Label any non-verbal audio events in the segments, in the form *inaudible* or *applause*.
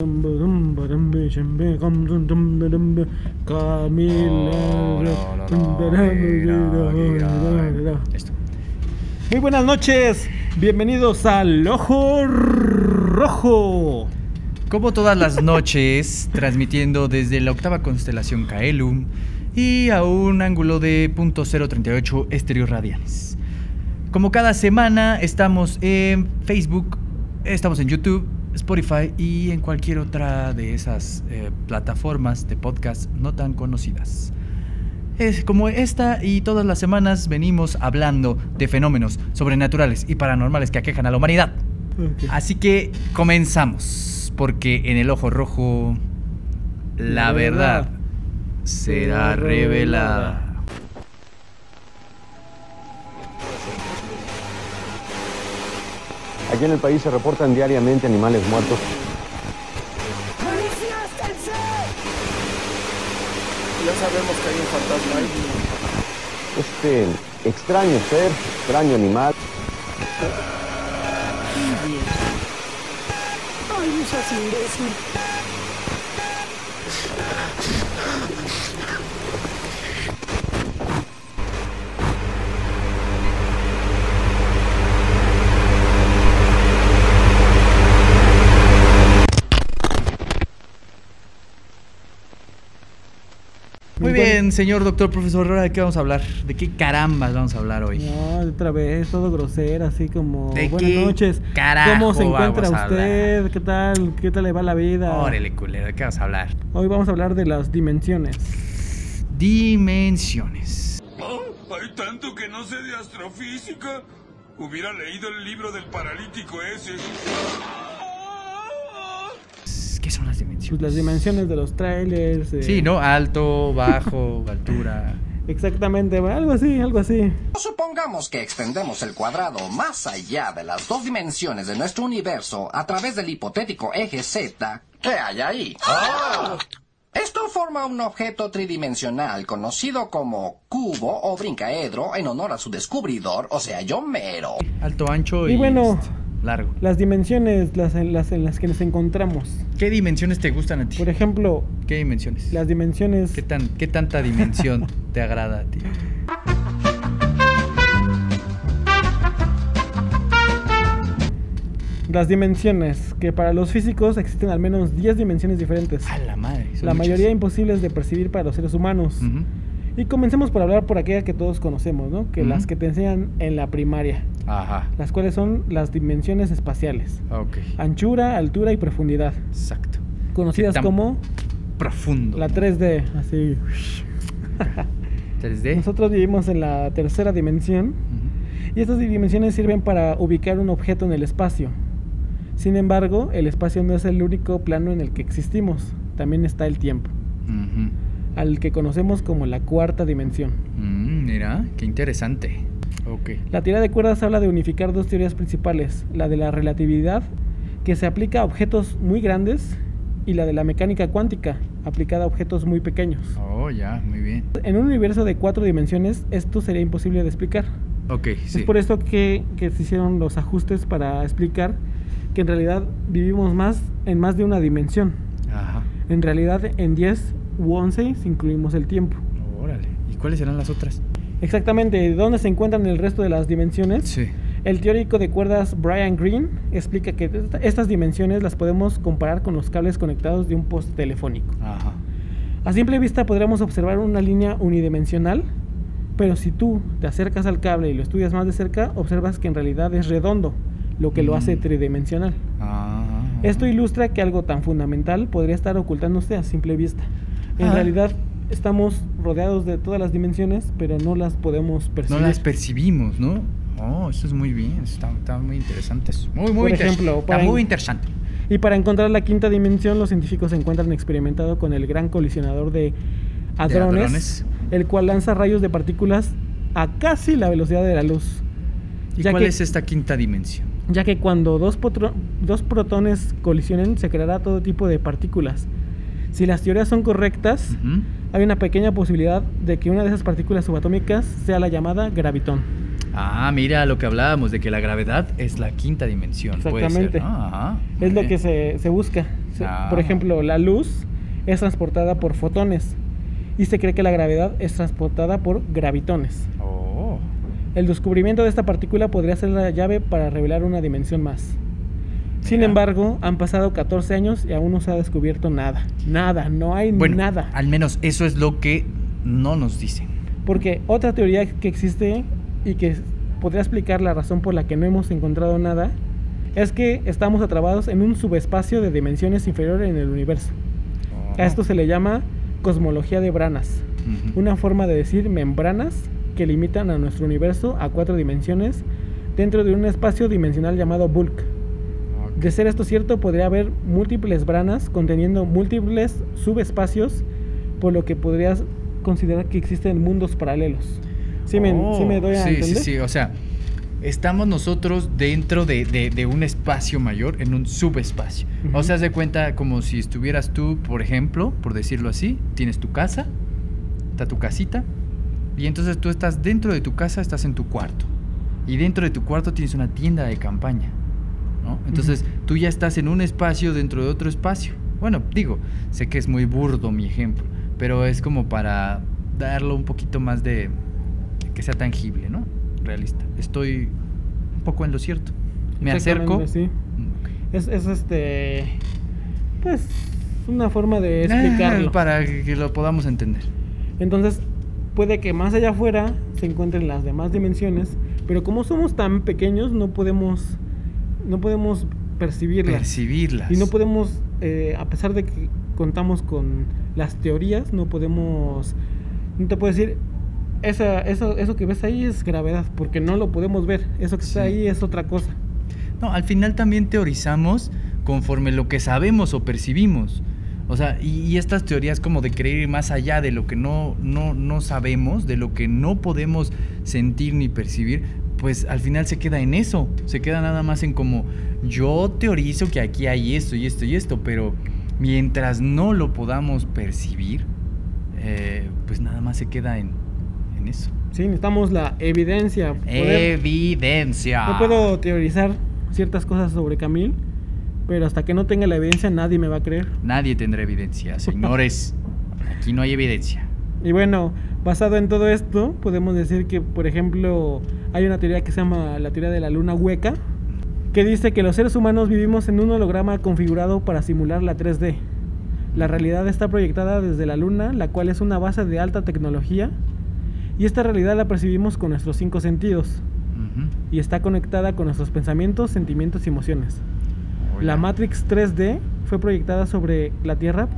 Muy buenas noches, bienvenidos al Ojo Rojo. Como todas las noches, *laughs* transmitiendo desde la octava constelación Caelum y a un ángulo de .038 estéreo radianes. Como cada semana, estamos en Facebook, estamos en YouTube, Spotify y en cualquier otra de esas eh, plataformas de podcast no tan conocidas. Es como esta y todas las semanas venimos hablando de fenómenos sobrenaturales y paranormales que aquejan a la humanidad. Así que comenzamos, porque en el ojo rojo la, La verdad, verdad será será revelada. Aquí en el país se reportan diariamente animales muertos. Ya sabemos que hay un fantasma ahí. Este extraño ser, extraño animal, Ay, no seas imbécil. Bien, señor doctor profesor, ¿ahora de qué vamos a hablar? ¿De qué carambas vamos a hablar hoy? No, otra vez, todo grosero, así como ¿De buenas qué noches. carajo ¿Cómo se encuentra vamos a usted? ¿Qué tal? ¿Qué tal le va la vida? Órale, culero, ¿de qué vamos a hablar? Hoy vamos a hablar de las dimensiones. Dimensiones. Oh, hay tanto que no sé de astrofísica. Hubiera leído el libro del paralítico ese. ¿Qué son las dimensiones? Pues las dimensiones de los trailers. eh, Sí, ¿no? Alto, bajo, *laughs* altura. Exactamente, algo así, algo así. Supongamos que extendemos el cuadrado más allá de las dos dimensiones de nuestro universo a través del hipotético eje Z. ¿Qué hay ahí? Esto forma un objeto tridimensional conocido como cubo o brincaedro en honor a su descubridor, o sea, yo mero. Alto, ancho y, Y bueno. este, largo. Las dimensiones las, en, las en las que nos encontramos. ¿Qué dimensiones te gustan a ti? Por ejemplo, ¿Qué dimensiones? las dimensiones... ¿Qué, tan, ¿Qué tanta dimensión *laughs* te agrada a ti? Las dimensiones, que para los físicos existen al menos 10 dimensiones diferentes. A la madre. La muchas. mayoría imposibles de percibir para los seres humanos. Ujú. Y comencemos por hablar por aquella que todos conocemos, ¿no? Que las que te enseñan en la primaria, Ajá. las cuales son las dimensiones espaciales. Ok. Anchura, altura y profundidad, Exacto. conocidas como Profundo. la 3D, así. *laughs* 3D. Nosotros vivimos en la tercera dimensión y estas dimensiones sirven para ubicar un objeto en el espacio. Sin embargo, el espacio no es el único plano en el que existimos, también está el tiempo. Al que conocemos como la cuarta dimensión. Mm, mira, qué interesante. Ok. La teoría de cuerdas habla de unificar dos teorías principales, la de la relatividad, que se aplica a objetos muy grandes, y la de la mecánica cuántica, aplicada a objetos muy pequeños. Oh, ya, muy bien. En un universo de cuatro dimensiones, esto sería imposible de explicar. Ok, sí. Es por esto que, que se hicieron los ajustes para explicar que en realidad vivimos más en más de una dimensión. Ajá. En realidad en 10 u 11 si incluimos el tiempo. Órale. ¿Y cuáles serán las otras? Exactamente, ¿dónde se encuentran el resto de las dimensiones? Sí. El teórico de cuerdas Brian Greene explica que esta- estas dimensiones las podemos comparar con los cables conectados de un poste telefónico. Ajá. A simple vista podríamos observar una línea unidimensional, pero si tú te acercas al cable y lo estudias más de cerca, observas que en realidad es redondo, lo que lo hace Mm. tridimensional. Ah. Esto ilustra que algo tan fundamental podría estar ocultándose a simple vista. En Ah. realidad estamos rodeados de todas las dimensiones, pero no las podemos percibir. No las percibimos, ¿no? Oh, eso es muy bien. Está, está muy interesante. eso. Muy, muy Por inter- ejemplo, Está muy interesante. Y para encontrar la quinta dimensión, los científicos se encuentran experimentado con el gran colisionador de hadrones, hadrones. el cual lanza rayos de partículas a casi la velocidad de la luz. ¿Y Ya cuál que- es esta quinta dimensión? Ya que cuando dos, potro- dos protones colisionen, se creará todo tipo de partículas. Si las teorías son correctas, Ujú. hay una pequeña posibilidad de que una de esas partículas subatómicas sea la llamada gravitón. Ah, mira lo que hablábamos de que la gravedad es la quinta dimensión. puede ser, Exactamente. ¿no? Ajá, Es lo que se, se busca. Ah. Por ejemplo, la luz es transportada por fotones y se cree que la gravedad es transportada por gravitones. Oh. El descubrimiento de esta partícula podría ser la llave para revelar una dimensión más. Sin embargo, han pasado 14 años y aún no se ha descubierto nada. Nada, no hay Bueno, nada. al menos eso es lo que no nos dicen. Porque otra teoría que existe y que podría explicar la razón por la que no hemos encontrado nada es que estamos atrapados en un subespacio de dimensiones inferiores en el universo. A esto se le llama cosmología de branas, una forma de decir membranas que limitan a nuestro universo a cuatro dimensiones dentro de un espacio dimensional llamado bulk. De ser esto cierto, podría haber múltiples branas conteniendo múltiples subespacios, por lo que podrías considerar que existen mundos paralelos. ¿Sí me, sí me doy a Oh, sí, entender? Sí, sí, o sea, estamos nosotros dentro de, de- de un espacio mayor, en un subespacio. O sea, haz de cuenta como si estuvieras tú, por ejemplo, por decirlo así, tienes tu casa, está tu casita, y entonces tú estás dentro de tu casa, estás en tu cuarto. Y dentro de tu cuarto tienes una tienda de campaña. ¿No? Entonces tú ya estás en un espacio dentro de otro espacio. Bueno, digo, sé que es muy burdo mi ejemplo, pero es como para darlo un poquito más de que sea tangible, ¿no? Realista. Estoy un poco en lo cierto. Me acerco. Sí. Mm, Es, es este. Pues. Una forma de eh, explicarlo. para que lo podamos entender. Entonces, puede que más allá afuera se encuentren las demás dimensiones, pero como somos tan pequeños, no podemos. No podemos percibirlas. Percibirlas. Y no podemos, eh, a pesar de que contamos con las teorías, no podemos, no te puedo decir, esa, eso, eso que ves ahí es gravedad, porque no lo podemos ver, eso que está ahí es otra cosa. No, al final también teorizamos conforme lo que sabemos o percibimos. O sea, y, y estas teorías como de creer más allá de lo que no, no, no sabemos, de lo que no podemos sentir ni percibir, pues al final se queda en eso. Se queda nada más en como yo teorizo que aquí hay esto y esto y esto, pero mientras no lo podamos percibir, eh, pues nada más se queda en, en eso. Sí, necesitamos la evidencia. poder- Evidencia. no puedo teorizar ciertas cosas sobre Camil, pero hasta que no tenga la evidencia nadie me va a creer. Nadie tendrá evidencia, *laughs* señores. Aquí no hay evidencia. Y bueno, basado en todo esto, podemos decir que, por ejemplo, hay una teoría que se llama la teoría de la luna hueca, que dice que los seres humanos vivimos en un holograma configurado para simular la 3D. La realidad está proyectada desde la luna, la cual es una base de alta tecnología, y esta realidad la percibimos con nuestros cinco sentidos, y está conectada con nuestros pensamientos, sentimientos y emociones. La. Matrix 3D fue proyectada sobre la Tierra,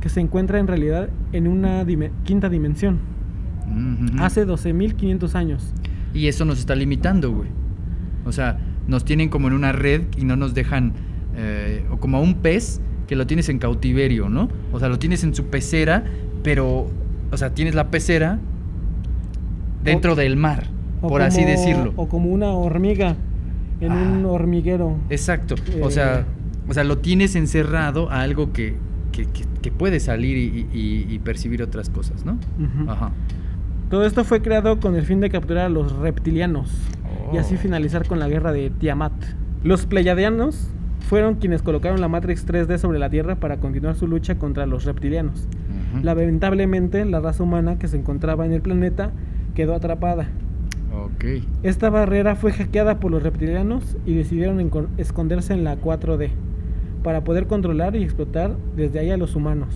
que se encuentra en realidad en una quinta dimensión hace 12.500 años. Y eso nos está limitando, güey. O sea, nos tienen como en una red y no nos dejan. eh, o como a un pez que lo tienes en cautiverio, ¿no? O sea, lo tienes en su pecera, pero. O sea, tienes la pecera dentro O- del mar, O por así como- decirlo. O como una hormiga en Ah. un hormiguero. Exacto. O Eh. sea, o sea, lo tienes encerrado a algo que, que, que- que puede salir y, y- y percibir otras cosas, ¿no? Ujú. Ajá. Todo esto fue creado con el fin de capturar a los reptilianos y así Oh. finalizar con la guerra de Tiamat. Los pleiadianos fueron quienes colocaron la Matrix 3D sobre la Tierra para continuar su lucha contra los reptilianos. Lamentablemente, la raza humana que se encontraba en el planeta quedó atrapada. Esta barrera fue hackeada por los reptilianos y decidieron esconderse en la 4D para poder controlar y explotar desde ahí a los humanos.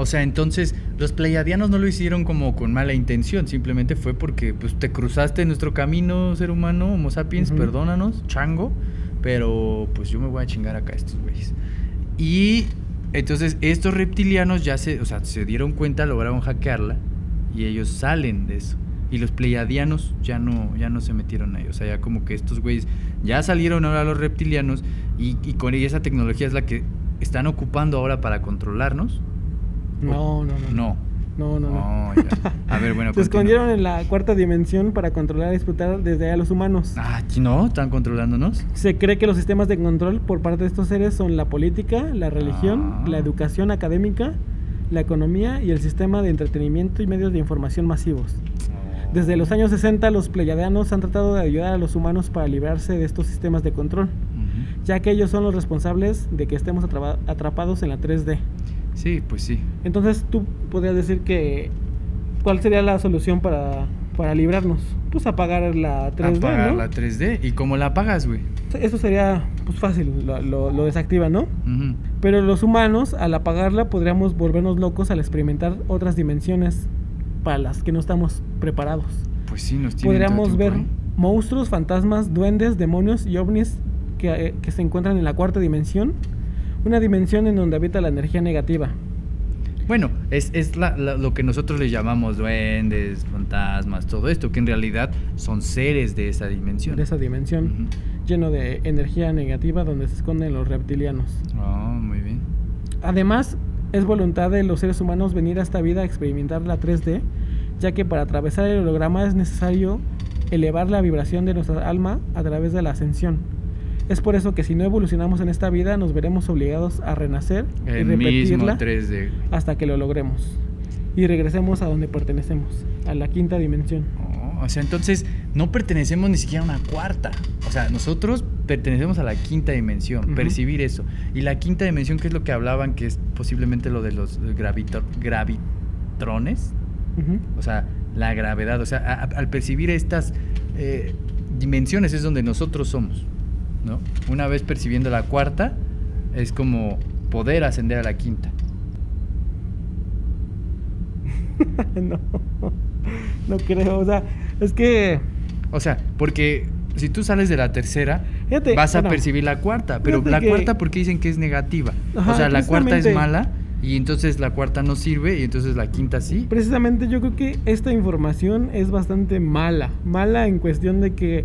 O sea, entonces los pleiadianos no lo hicieron como con mala intención, simplemente fue porque pues te cruzaste en nuestro camino, ser humano, Homo sapiens, perdónanos, chango, pero pues yo me voy a chingar acá a estos güeyes. Y entonces estos reptilianos ya se, o sea, se dieron cuenta, lograron hackearla y ellos salen de eso. Y los pleiadianos ya no, ya no se metieron ahí. O sea, ya como que estos güeyes ya salieron ahora los reptilianos y, y con ella esa tecnología es la que están ocupando ahora para controlarnos. No, no, no. No. No, no, no. Oh, ya. A ver, bueno. *laughs* Se escondieron en la cuarta dimensión para controlar y explotar desde ahí a los humanos. Ah, ¿aquí no? ¿Están controlándonos? Se cree que los sistemas de control por parte de estos seres son la política, la religión, Ah. la educación académica, la economía y el sistema de entretenimiento y medios de información masivos. Desde los años 60 los pleiadianos han tratado de ayudar a los humanos para librarse de estos sistemas de control, Ujú. ya que ellos son los responsables de que estemos atrapa- atrapados en la 3D. Sí, pues sí. Entonces tú podrías decir que ¿cuál sería la solución para, para librarnos? Pues apagar la 3D, Apagar ¿no? la 3D. ¿Y cómo la apagas, güey? Eso sería pues fácil, lo, lo, lo desactiva, ¿no? Ujú. Pero los humanos, al apagarla, podríamos volvernos locos al experimentar otras dimensiones para las que no estamos preparados. Pues sí, nos Podríamos ver tiempo monstruos, fantasmas, duendes, demonios y ovnis que, eh, que se encuentran en la cuarta dimensión. Una dimensión en donde habita la energía negativa. Bueno, es, es la- la- lo que nosotros le llamamos duendes, fantasmas, todo esto, que en realidad son seres de esa dimensión. De esa dimensión. Lleno de energía negativa donde se esconden los reptilianos. Ah, muy bien. Además, es voluntad de los seres humanos venir a esta vida a experimentar la 3D, ya que para atravesar el holograma es necesario elevar la vibración de nuestra alma a través de la ascensión. Es por eso que si no evolucionamos en esta vida, nos veremos obligados a renacer y El mismo repetirla 3D. hasta que lo logremos. Y regresemos a donde pertenecemos, a la quinta dimensión. Oh, o sea, entonces no pertenecemos ni siquiera a una cuarta. O sea, nosotros pertenecemos a la quinta dimensión, percibir eso. Y la quinta dimensión, que es lo que hablaban, que es posiblemente lo de los gravitrones. O sea, la gravedad. O sea, a- a- al percibir estas eh, dimensiones es donde nosotros somos. ¿No? Una vez percibiendo la cuarta, es como poder ascender a la quinta. *laughs* no, no creo. O sea, es que O sea, porque si tú sales de la tercera, Fíjate, vas a bueno, percibir la cuarta. Pero la que- cuarta, porque dicen que es negativa? Ajá, o sea, la cuarta es mala y entonces la cuarta no sirve y entonces la quinta sí. Precisamente yo creo que esta información es bastante mala. Mala en cuestión de que,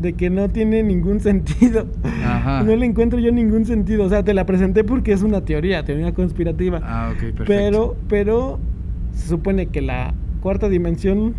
de que no tiene ningún *laughs* sentido. Ajá. No le encuentro yo ningún sentido. O sea, te la presenté porque es una teoría, teoría conspirativa. Ah, ok, perfecto. pero, pero se supone que la cuarta dimensión.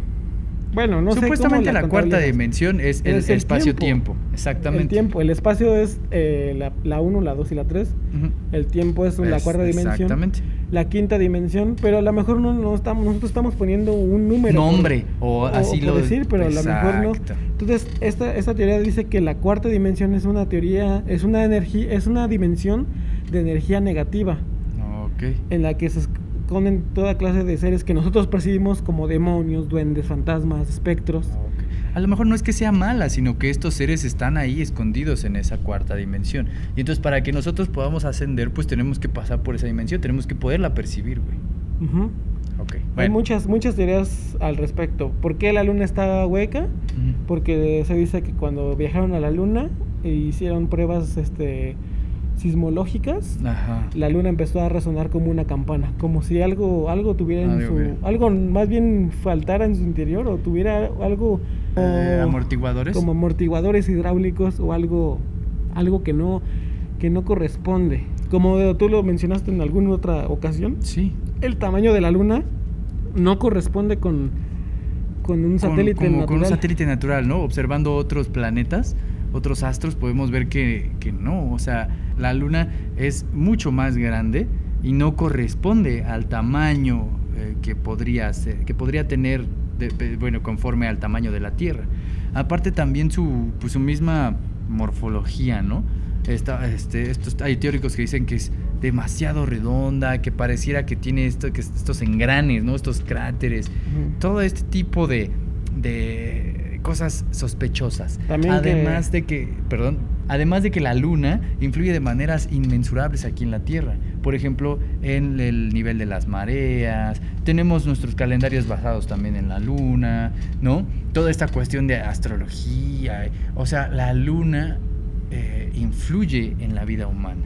Bueno, no sé. cómo Supuestamente la, cuarta dimensión es el, Es el espacio-tiempo. tiempo. Exactamente. El tiempo, el espacio es eh, la 1, la 2 y la 3. Ujú. El tiempo es la cuarta dimensión. Exactamente. La quinta dimensión, pero a lo mejor no, no estamos, nosotros estamos poniendo un número. Nombre, o así por lo- decir, pero a lo mejor no. Entonces, esta, esta teoría dice que la cuarta dimensión es una teoría, es una energía, es una dimensión de energía negativa, Ok. en la que se esconden toda clase de seres que nosotros percibimos como demonios, duendes, fantasmas, espectros. Ok. A lo mejor no es que sea mala, sino que estos seres están ahí escondidos en esa cuarta dimensión. Y entonces para que nosotros podamos ascender, pues tenemos que pasar por esa dimensión, tenemos que poderla percibir, güey. Ujú. Ok. Hay Bueno. muchas, muchas teorías al respecto. ¿Por qué la luna está hueca? Ujú. Porque se dice que cuando viajaron a la luna e hicieron pruebas este, sismológicas, Ajá. la luna empezó a resonar como una campana, como si algo, algo tuviera en Ah, su, algo más bien faltara en su interior o tuviera algo Eh, o- amortiguadores. como amortiguadores hidráulicos o algo, algo que no, que no corresponde. Como tú lo mencionaste en alguna otra ocasión, Sí. el tamaño de la luna no corresponde con, con un Con- satélite como natural. con un satélite natural, ¿no? Observando otros planetas, otros astros, podemos ver que, que no. O sea, la luna es mucho más grande y no corresponde al tamaño eh, que podría ser, que podría tener, de- de- bueno, conforme al tamaño de la Tierra. Aparte también su, pues, su misma morfología, ¿no? Esta- este, estos, hay teóricos que dicen que es demasiado redonda, que pareciera que tiene esto, que estos engranes, ¿no? Estos cráteres, Ujú. todo este tipo de, de cosas sospechosas. También que- además de que, perdón, además de que la luna influye de maneras inmensurables aquí en la Tierra. Por ejemplo, en el nivel de las mareas. Tenemos nuestros calendarios basados también en la luna, ¿no? Toda esta cuestión de astrología. O sea, la luna eh, influye en la vida humana,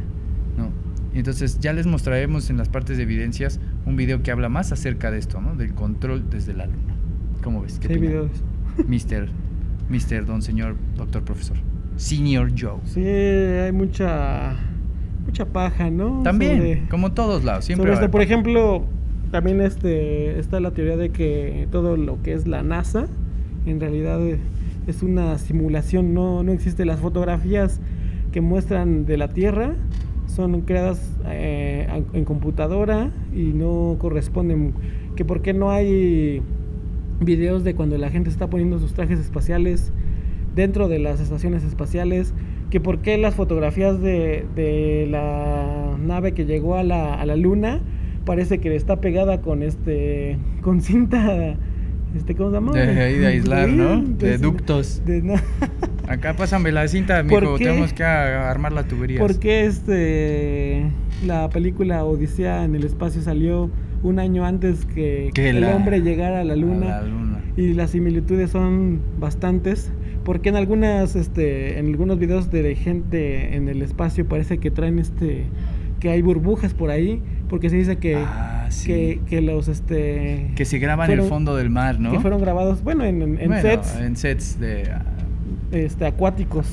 ¿no? Entonces ya les mostraremos en las partes de evidencias un video que habla más acerca de esto, ¿no? Del control desde la luna. ¿Cómo ves? ¿Qué Sí, videos. Mister, Mister, don señor, doctor profesor. Senior Joe. Sí, hay mucha mucha paja, ¿no? También, Sobre- como todos lados, siempre. sobre esto, haber por ejemplo, también este está la teoría de que todo lo que es la NASA en realidad eh, es una simulación, no, no existe las fotografías que muestran de la Tierra son creadas eh, en computadora y no corresponden que por qué no hay videos de cuando la gente está poniendo sus trajes espaciales dentro de las estaciones espaciales que por qué las fotografías de, de la nave que llegó a la, a la luna parece que está pegada con este con cinta este cómo se llama De, ahí de aislar, ¿no? De- De ductos. de- no. *laughs* Acá pásame la cinta, ¿Por mijo. qué? Tenemos que armar la tubería. ¿Por qué este la película Odisea en el espacio salió un año antes que, Que el la- hombre llegara a la luna? A la luna. y las similitudes son bastantes porque en algunas este en algunos videos de gente en el espacio parece que traen este que hay burbujas por ahí porque se dice que Ah, sí. que, que los este Que se graba en el fueron- fondo del mar, ¿no? que fueron grabados bueno en, en- en Bueno, sets En sets de. ah, este acuáticos.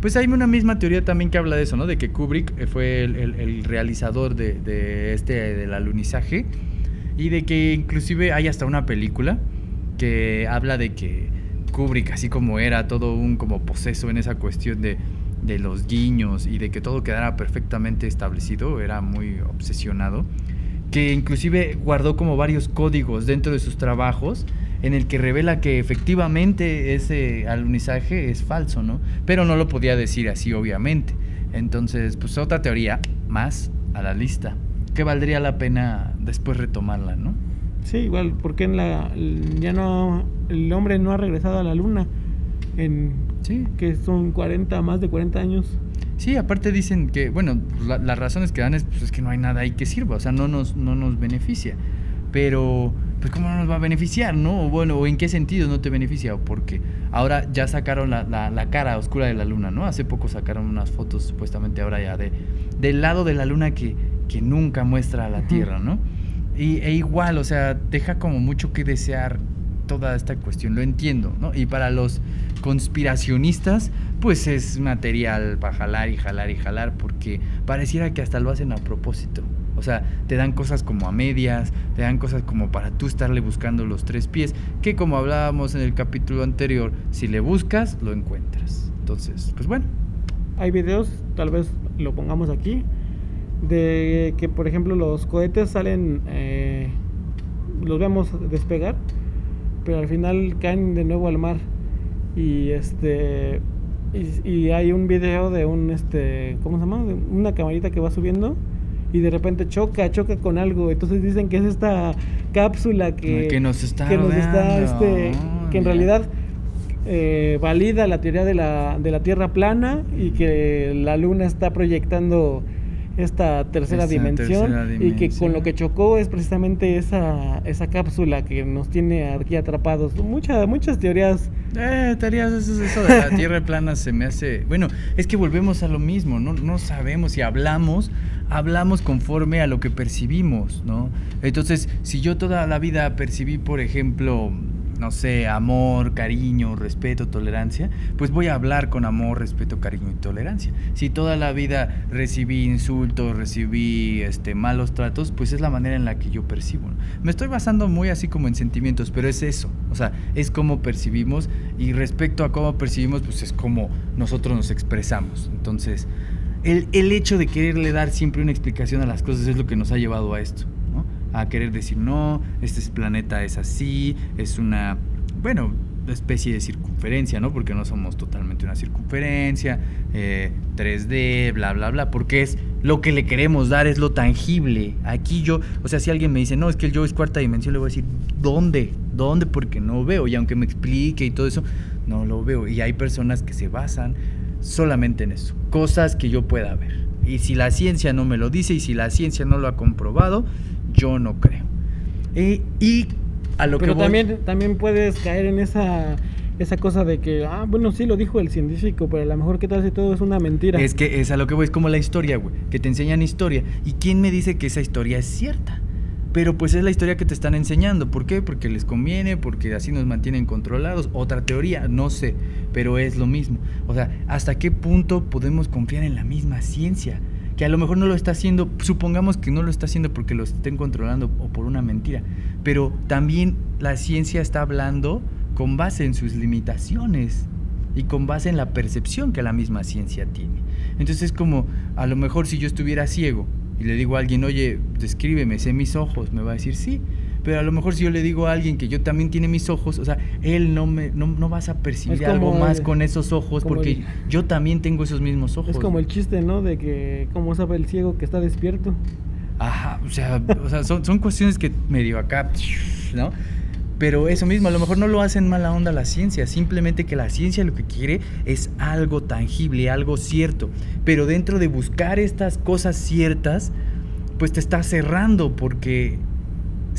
Pues hay una misma teoría también que habla de eso, ¿no? De que Kubrick eh, fue el, el- el realizador de, de este del alunizaje y de que inclusive hay hasta una película que habla de que Kubrick, así como era todo un como poseso en esa cuestión de, de los guiños y de que todo quedara perfectamente establecido, era muy obsesionado, que inclusive guardó como varios códigos dentro de sus trabajos en el que revela que efectivamente ese alunizaje es falso, ¿no? Pero no lo podía decir así, obviamente. Entonces, pues otra teoría más a la lista, que valdría la pena después retomarla, ¿no? sí igual porque en la ya no el hombre no ha regresado a la luna en Sí. que son 40 más de 40 años Sí, aparte dicen que, bueno, la- las razones que dan es, pues, es que no hay nada ahí que sirva, o sea, no nos, no nos beneficia. Pero, pues, ¿cómo no nos va a beneficiar, no? O bueno, ¿o en qué sentido no te beneficia? Porque ahora ya sacaron la, la- la cara oscura de la luna, ¿no? Hace poco sacaron unas fotos, supuestamente ahora ya, de, del lado de la luna que, que nunca muestra a la. Tierra, ¿no? Y, e igual, o sea, deja como mucho que desear toda esta cuestión, lo entiendo, ¿no? Y para los conspiracionistas, pues es material para jalar y jalar y jalar, porque pareciera que hasta lo hacen a propósito. O sea, te dan cosas como a medias, te dan cosas como para tú estarle buscando los tres pies, que como hablábamos en el capítulo anterior, si le buscas, lo encuentras. Entonces, pues bueno, Hay videos, tal vez lo pongamos aquí, de que por ejemplo los cohetes salen, eh, los vemos despegar, pero al final caen de nuevo al mar. Y este y, y hay un video de un este, ¿cómo se llama? De una camarita que va subiendo y de repente choca, choca con algo. Entonces dicen que es esta cápsula que, Que nos está que nos está, este, Oh, que en realidad eh, valida la teoría de la, de la Tierra plana y que la Luna está proyectando esta tercera, dimensión, tercera y que con lo que chocó es precisamente esa, esa cápsula que nos tiene aquí atrapados. Muchas muchas teorías. Eh, teorías, eso, eso de la tierra *laughs* plana se me hace. Bueno, es que volvemos a lo mismo, no, no sabemos si hablamos, hablamos conforme a lo que percibimos, ¿no? Entonces, si yo toda la vida percibí, por ejemplo, no sé, amor, cariño, respeto, tolerancia, pues voy a hablar con amor, respeto, cariño y tolerancia. Si toda la vida recibí insultos, recibí este, malos tratos, pues es la manera en la que yo percibo. Me estoy basando muy así como en sentimientos, pero es eso, o sea, es cómo percibimos y respecto a cómo percibimos, pues es como nosotros nos expresamos. Entonces, el, el hecho de quererle dar siempre una explicación a las cosas es lo que nos ha llevado a esto. A querer decir, no, este planeta es así, es una, bueno, especie de circunferencia, ¿no? Porque no somos totalmente una circunferencia, eh, 3D, bla, bla, bla, porque es lo que le queremos dar, es lo tangible. Aquí yo, o sea, si alguien me dice, no, es que el yo es cuarta dimensión, le voy a decir, ¿dónde? ¿Dónde? Porque no veo, y aunque me explique y todo eso, no lo veo. Y hay personas que se basan solamente en eso, cosas que yo pueda ver. Y si la ciencia no me lo dice y si la ciencia no lo ha comprobado, yo no creo. Eh, y a lo Pero que voy- también, también puedes caer en esa, esa cosa de que, ah, bueno, sí lo dijo el científico, pero a lo mejor qué tal si todo es una mentira. Es que es a lo que voy, es como la historia, güey, que te enseñan historia. ¿Y quién me dice que esa historia es cierta? Pero pues es la historia que te están enseñando. ¿Por qué? Porque les conviene, porque así nos mantienen controlados. Otra teoría, no sé, pero es lo mismo. O sea, ¿hasta qué punto podemos confiar en la misma ciencia? Que a lo mejor no lo está haciendo, supongamos que no lo está haciendo porque lo estén controlando o por una mentira. Pero también la ciencia está hablando con base en sus limitaciones y con base en la percepción que la misma ciencia tiene. Entonces es como, a lo mejor si yo estuviera ciego y le digo a alguien, oye, descríbeme, sé mis ojos, me va a decir sí, Pero a lo mejor si yo le digo a alguien que yo también tiene mis ojos, o sea, él no me no, no vas a percibir algo más el- con esos ojos porque el- yo también tengo esos mismos ojos. Es como el chiste, ¿no? De que cómo sabe el ciego que está despierto. Ajá, o sea, o sea son, son cuestiones que medio acá, ¿no? Pero eso mismo, a lo mejor no lo hacen mala onda la ciencia, simplemente que la ciencia lo que quiere es algo tangible, algo cierto. Pero dentro de buscar estas cosas ciertas, pues te está cerrando porque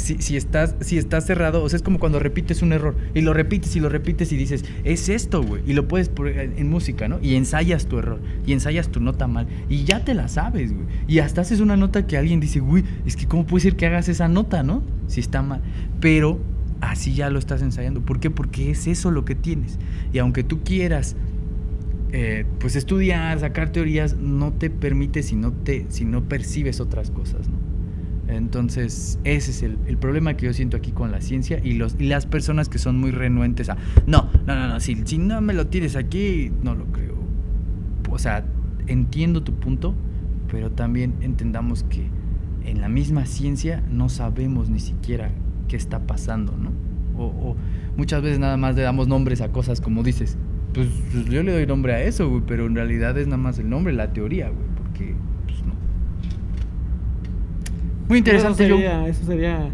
si, si estás, si estás cerrado, o sea, es como cuando repites un error y lo repites y lo repites y dices, es esto, güey, y lo puedes poner en música, ¿no? Y ensayas tu error, y ensayas tu nota mal, y ya te la sabes, güey. Y hasta haces una nota que alguien dice, güey, es que ¿cómo puede ser que hagas esa nota, ¿no? Si está mal. Pero así ya lo estás ensayando. ¿Por qué? Porque es eso lo que tienes. Y aunque tú quieras eh, pues estudiar, sacar teorías, no te permite si no, te, si no percibes otras cosas, ¿no? Entonces, ese es el, el problema que yo siento aquí con la ciencia y, los, y las personas que son muy renuentes a, no, no, no, no, si, si no me lo tienes aquí, no lo creo. O sea, entiendo tu punto, pero también entendamos que en la misma ciencia no sabemos ni siquiera qué está pasando, ¿no? O, o muchas veces nada más le damos nombres a cosas como dices, pues, pues yo le doy nombre a eso, güey, pero en realidad es nada más el nombre, la teoría, güey, porque. Muy interesante, eso Joe. sería, eso sería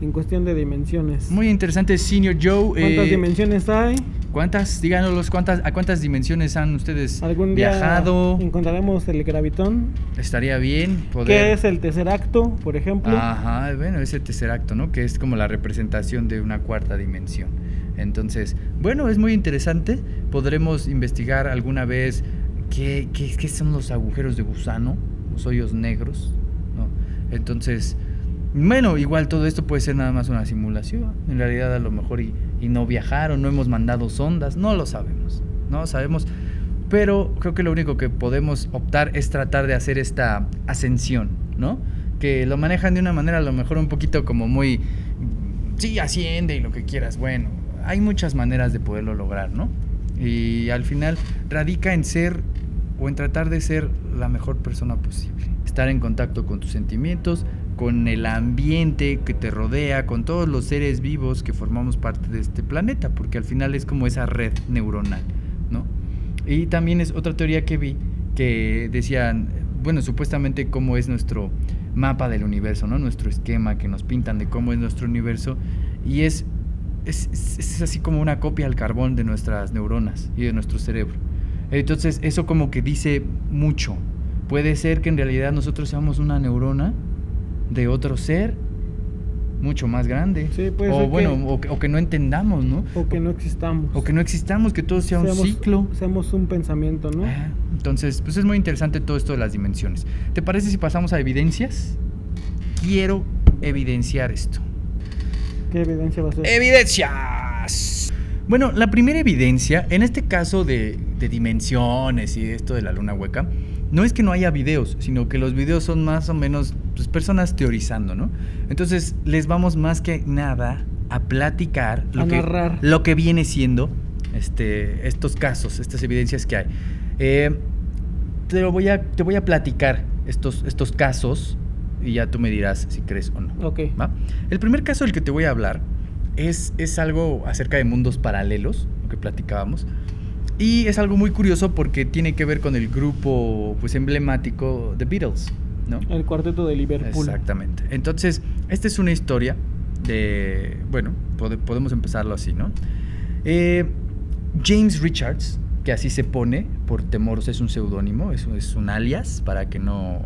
en cuestión de dimensiones. Muy interesante, Senior Joe. ¿Cuántas eh, dimensiones hay? ¿Cuántas? Díganos, ¿cuántas, ¿a cuántas dimensiones han ustedes ¿Algún día viajado? encontraremos el gravitón? Estaría bien poder... ¿Qué es el tercer acto, por ejemplo? Ajá, bueno, es el tercer acto, ¿no? Que es como la representación de una cuarta dimensión. Entonces, bueno, es muy interesante. Podremos investigar alguna vez qué, qué, qué son los agujeros de gusano, los hoyos negros. Entonces, bueno, igual todo esto puede ser nada más una simulación. En realidad, a lo mejor y, y no viajaron, no hemos mandado sondas, no lo sabemos, no lo sabemos. Pero creo que lo único que podemos optar es tratar de hacer esta ascensión, ¿no? Que lo manejan de una manera a lo mejor un poquito como muy, sí, asciende y lo que quieras. Bueno, hay muchas maneras de poderlo lograr, ¿no? Y al final radica en ser o en tratar de ser la mejor persona posible. Estar en contacto con tus sentimientos, con el ambiente que te rodea, con todos los seres vivos que formamos parte de este planeta, porque al final es como esa red neuronal, ¿no? Y también es otra teoría que vi que decían, bueno, supuestamente cómo es nuestro mapa del universo, ¿no? Nuestro esquema que nos pintan de cómo es nuestro universo y es es, es- es así como una copia al carbón de nuestras neuronas y de nuestro cerebro. Entonces, eso como que dice mucho. Puede ser que en realidad nosotros seamos una neurona de otro ser mucho más grande. Sí, puede o ser bueno, que- o, que, o que no entendamos, ¿no? O que no existamos. O que no existamos, que todo sea un ciclo. Seamos un pensamiento, ¿no? Ajá. Entonces, pues es muy interesante todo esto de las dimensiones. ¿Te parece si pasamos a evidencias? Quiero evidenciar esto. ¿Qué evidencia va a ser? Evidencias. Bueno, la primera evidencia, en este caso de, de dimensiones y esto de la luna hueca, no es que no haya videos, sino que los videos son más o menos pues, personas teorizando, ¿no? Entonces les vamos más que nada a platicar lo, A que, lo que viene siendo este, estos casos, estas evidencias que hay. Eh, te, lo voy a, te voy a platicar estos, estos casos y ya tú me dirás si crees o no. Ok. ¿va? El primer caso del que te voy a hablar es, es algo acerca de mundos paralelos, lo que platicábamos. Y es algo muy curioso porque tiene que ver con el grupo pues, emblemático The Beatles, ¿no? El cuarteto de Liverpool. Exactamente. Entonces, esta es una historia de... Bueno, pode- podemos empezarlo así, ¿no? Eh, James Richards, que así se pone por temor, es un seudónimo, es, es un alias para que no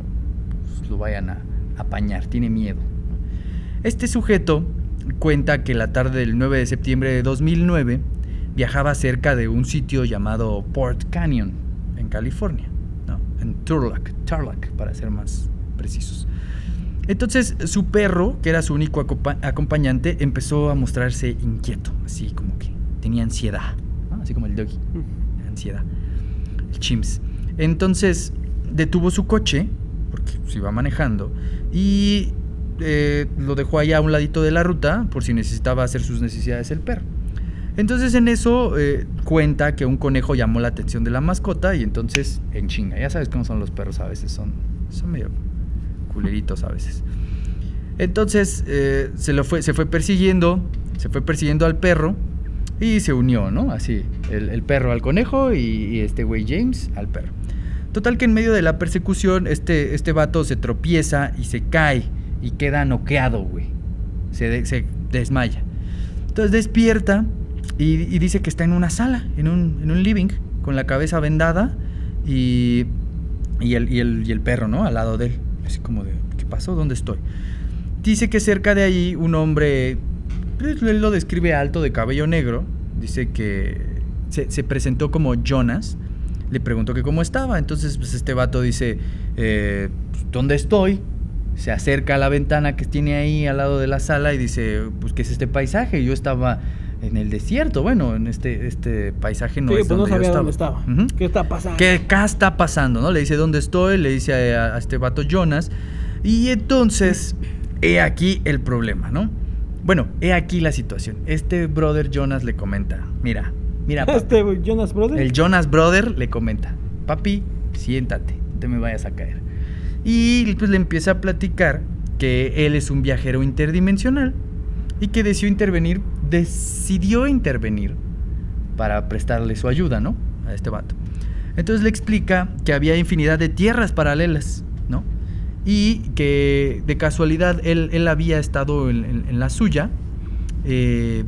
pues, lo vayan a apañar, tiene miedo. Este sujeto cuenta que la tarde del 9 de septiembre de 2009 viajaba cerca de un sitio llamado Port Canyon, en California, ¿no? en Turlock, Turlock, para ser más precisos. Entonces su perro, que era su único acompañante, empezó a mostrarse inquieto, así como que tenía ansiedad, ¿no? así como el doggy, ansiedad, el chimps. Entonces detuvo su coche, porque se iba manejando, y eh, lo dejó allá a un ladito de la ruta por si necesitaba hacer sus necesidades el perro. Entonces en eso eh, cuenta que un conejo llamó la atención de la mascota y entonces en chinga, ya sabes cómo son los perros a veces, son, son medio culeritos a veces. Entonces eh, se, lo fue, se fue persiguiendo, se fue persiguiendo al perro y se unió, ¿no? Así, el, perro al conejo y, y este güey James al perro. Total que en medio de la persecución este, este vato se tropieza y se cae y queda noqueado, güey. Se, de- se desmaya. Entonces despierta y, dice que está en una sala, en un, living, con la cabeza vendada y, y, el, perro, ¿no? Al lado de él. Así como de, ¿qué pasó? ¿Dónde estoy? Dice que cerca de ahí un hombre, pues, él lo describe alto, de cabello negro. Dice que se, se presentó como Jonas. Le preguntó que cómo estaba. Entonces, pues este vato dice, eh, pues, ¿dónde estoy? Se acerca a la ventana que tiene ahí al lado de la sala y dice, pues, ¿qué es este paisaje? Yo estaba en el desierto. Bueno, en este, este paisaje no Sí, es pues no donde yo sabía dónde estaba. ¿Qué está pasando? ¿Qué acá está pasando? ¿no? Le dice dónde estoy, le dice a, a este vato Jonas. Y entonces, he aquí el problema, ¿no? Bueno, he aquí la situación. Este brother Jonas le comenta, mira, mira, *laughs* papi". Este Jonas Brothers. el Jonas brother le comenta, papi, siéntate, no te me vayas a caer. Y pues le empieza a platicar que él es un viajero interdimensional y que decidió intervenir, decidió intervenir para prestarle su ayuda, ¿no? A este vato. Entonces le explica que había infinidad de tierras paralelas, ¿no? Y que de casualidad él, él había estado en, la suya. eh,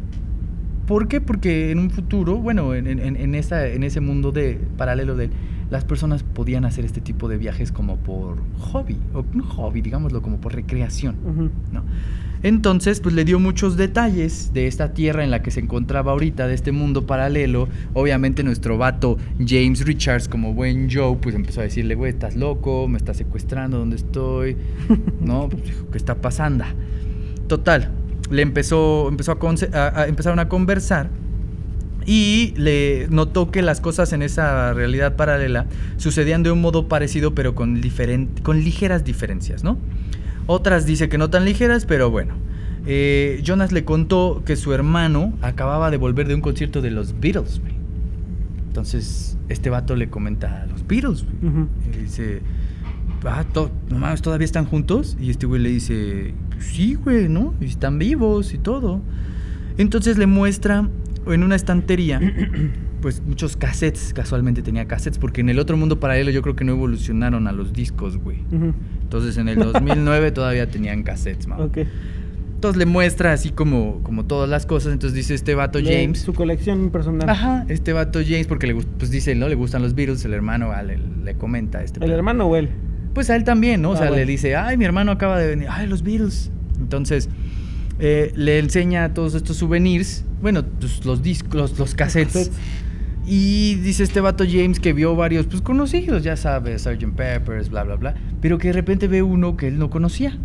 ¿Por qué? Porque en un futuro, bueno, en, en ese mundo de paralelo de él, las personas podían hacer este tipo de viajes como por hobby, o no hobby, digámoslo, como por recreación. ¿no? Entonces, pues le dio muchos detalles de esta tierra en la que se encontraba ahorita, de este mundo paralelo. Obviamente nuestro vato James Richards, como buen Joe, pues empezó a decirle, güey, estás loco, me estás secuestrando, ¿dónde estoy? *laughs* ¿No? Pues ¿qué está pasando? Total, le empezó, empezó a, conce- a- a- empezaron a conversar y le notó que las cosas en esa realidad paralela sucedían de un modo parecido, pero con, con ligeras diferencias, ¿no? Otras dice que no tan ligeras, pero bueno. Eh, Jonas le contó que su hermano acababa de volver de un concierto de los Beatles, güey. Entonces, este vato le comenta a los Beatles, güey. Y dice, ah, to- no mames, ¿todavía están juntos? Y este güey le dice, sí, güey, ¿no? Y están vivos y todo. Entonces le muestra en una estantería, *clears throat* pues muchos cassettes, casualmente tenía cassettes, porque en el otro mundo paralelo yo creo que no evolucionaron a los discos, güey. Entonces en el *laughs* 2009 todavía tenían cassettes. Ok. Entonces le muestra así como, como todas las cosas. Entonces dice este vato Le- James. Su colección personal. Ajá, este vato James, porque le pues dice, ¿no? Le gustan los Beatles, el hermano ah, le, le comenta este ¿El hermano o él? Pues a él también, ¿no? O Ah, sea, bueno. le dice, ay, mi hermano acaba de venir, ay, los Beatles. Entonces, eh, le enseña todos estos souvenirs, bueno, pues, los discos, los, los cassettes. Cassettes. Y dice este vato James que vio varios, pues conocidos, ya sabes, Sgt. Peppers, bla, bla, bla. Pero que de repente ve uno que él no conocía.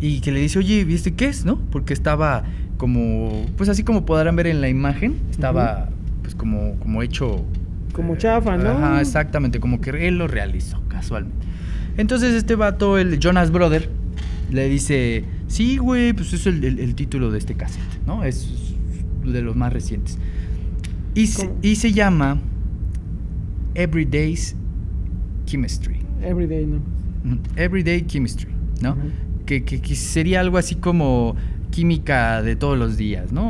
Y que le dice, oye, ¿viste qué es, no? Porque estaba como, pues así como podrán ver en la imagen, estaba pues como, como hecho... Como eh, chafa, ¿no? Ajá, exactamente, como que él lo realizó casualmente. Entonces este vato, el Jonas Brother, le dice, sí, güey, pues es el, el- el título de este cassette, ¿no? Es de los más recientes. Y, se- y se llama Everyday's Chemistry. Everyday, ¿no? Ujú, Everyday Chemistry, ¿no? Que, que- que sería algo así como química de todos los días, ¿no?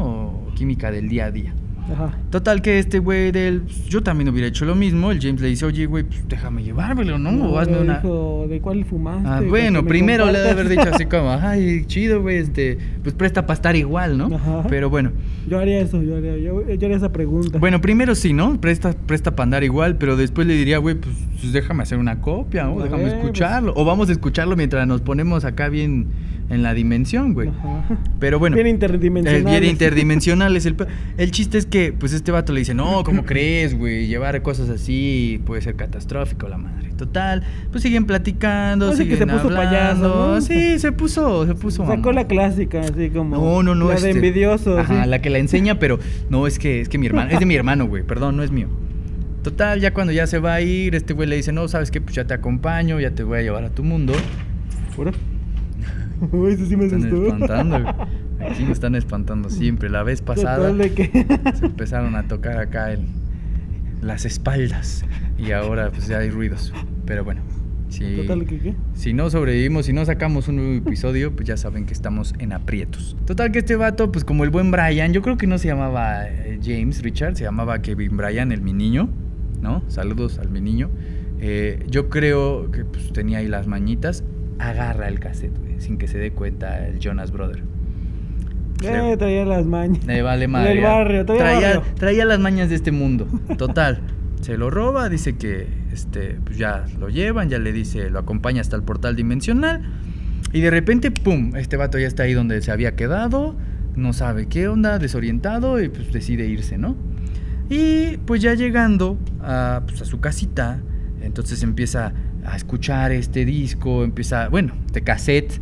O química del día a día. Ajá. Total que este güey del... Yo también hubiera hecho lo mismo. El James le dice, oye, güey, pues déjame llevármelo, ¿no? o hazme una... dijo, ¿de cuál fumaste? Ah, ¿Con bueno, primero le debe haber dicho así como, ay, chido, güey, este, pues presta para estar igual, ¿no? Ajá. Pero bueno, Yo haría eso, yo haría, yo, yo haría esa pregunta. bueno, primero sí, ¿no? Presta, presta para andar igual, pero después le diría, güey, pues, pues déjame hacer una copia, o A déjame ver, escucharlo, o vamos a escucharlo mientras nos ponemos acá bien en la dimensión, güey. Ajá. Pero bueno. Bien interdimensionales. eh, bien interdimensionales. El, pe- el chiste es que, pues, este vato le dice, no, ¿cómo *laughs* crees, güey? Llevar cosas así puede ser catastrófico, la madre. Total, pues siguen platicando, Parece que siguen se puso payaso, hablando. ¿no? Sí, se puso, se puso Sacó la clásica, así como. No, no, no. La este- de envidioso. Ajá, sí. la que la enseña, pero no, es que, es que mi hermano, es de mi hermano, güey, perdón, no es mío. Total, ya cuando ya se va a ir, este güey le dice, no, ¿sabes qué? Pues ya te acompaño, ya te voy a llevar a tu mundo. ¿Pura? *laughs* Uy, eso sí me Están asustó. espantando, güey. *laughs* Aquí me están espantando siempre. La vez pasada Total de que. se *laughs* empezaron a tocar acá en las espaldas y ahora pues ya hay ruidos. Pero bueno. Sí. Total, ¿qué qué? Si no sobrevivimos, si no sacamos un nuevo episodio, pues ya saben que estamos en aprietos. Total que este vato, pues como el buen Brian, yo creo que no se llamaba eh, James Richard, se llamaba Kevin Brian, el mi niño, ¿no? Saludos al mi niño. Eh, yo creo que pues, tenía ahí las mañitas, agarra el cassette, güey, sin que se dé cuenta el Jonas Brother. Eh, traía las mañas. le vale *laughs* madre. Del barrio, traía traía, barrio. traía las mañas de este mundo. Total. Se lo roba, dice que este, pues ya lo llevan, ya le dice, lo acompaña hasta el portal dimensional. Y de repente, ¡pum! Este vato ya está ahí donde se había quedado. No sabe qué onda, desorientado y pues decide irse, ¿no? Y pues ya llegando a, pues, a su casita, entonces empieza a escuchar este disco, empieza, bueno, de cassette.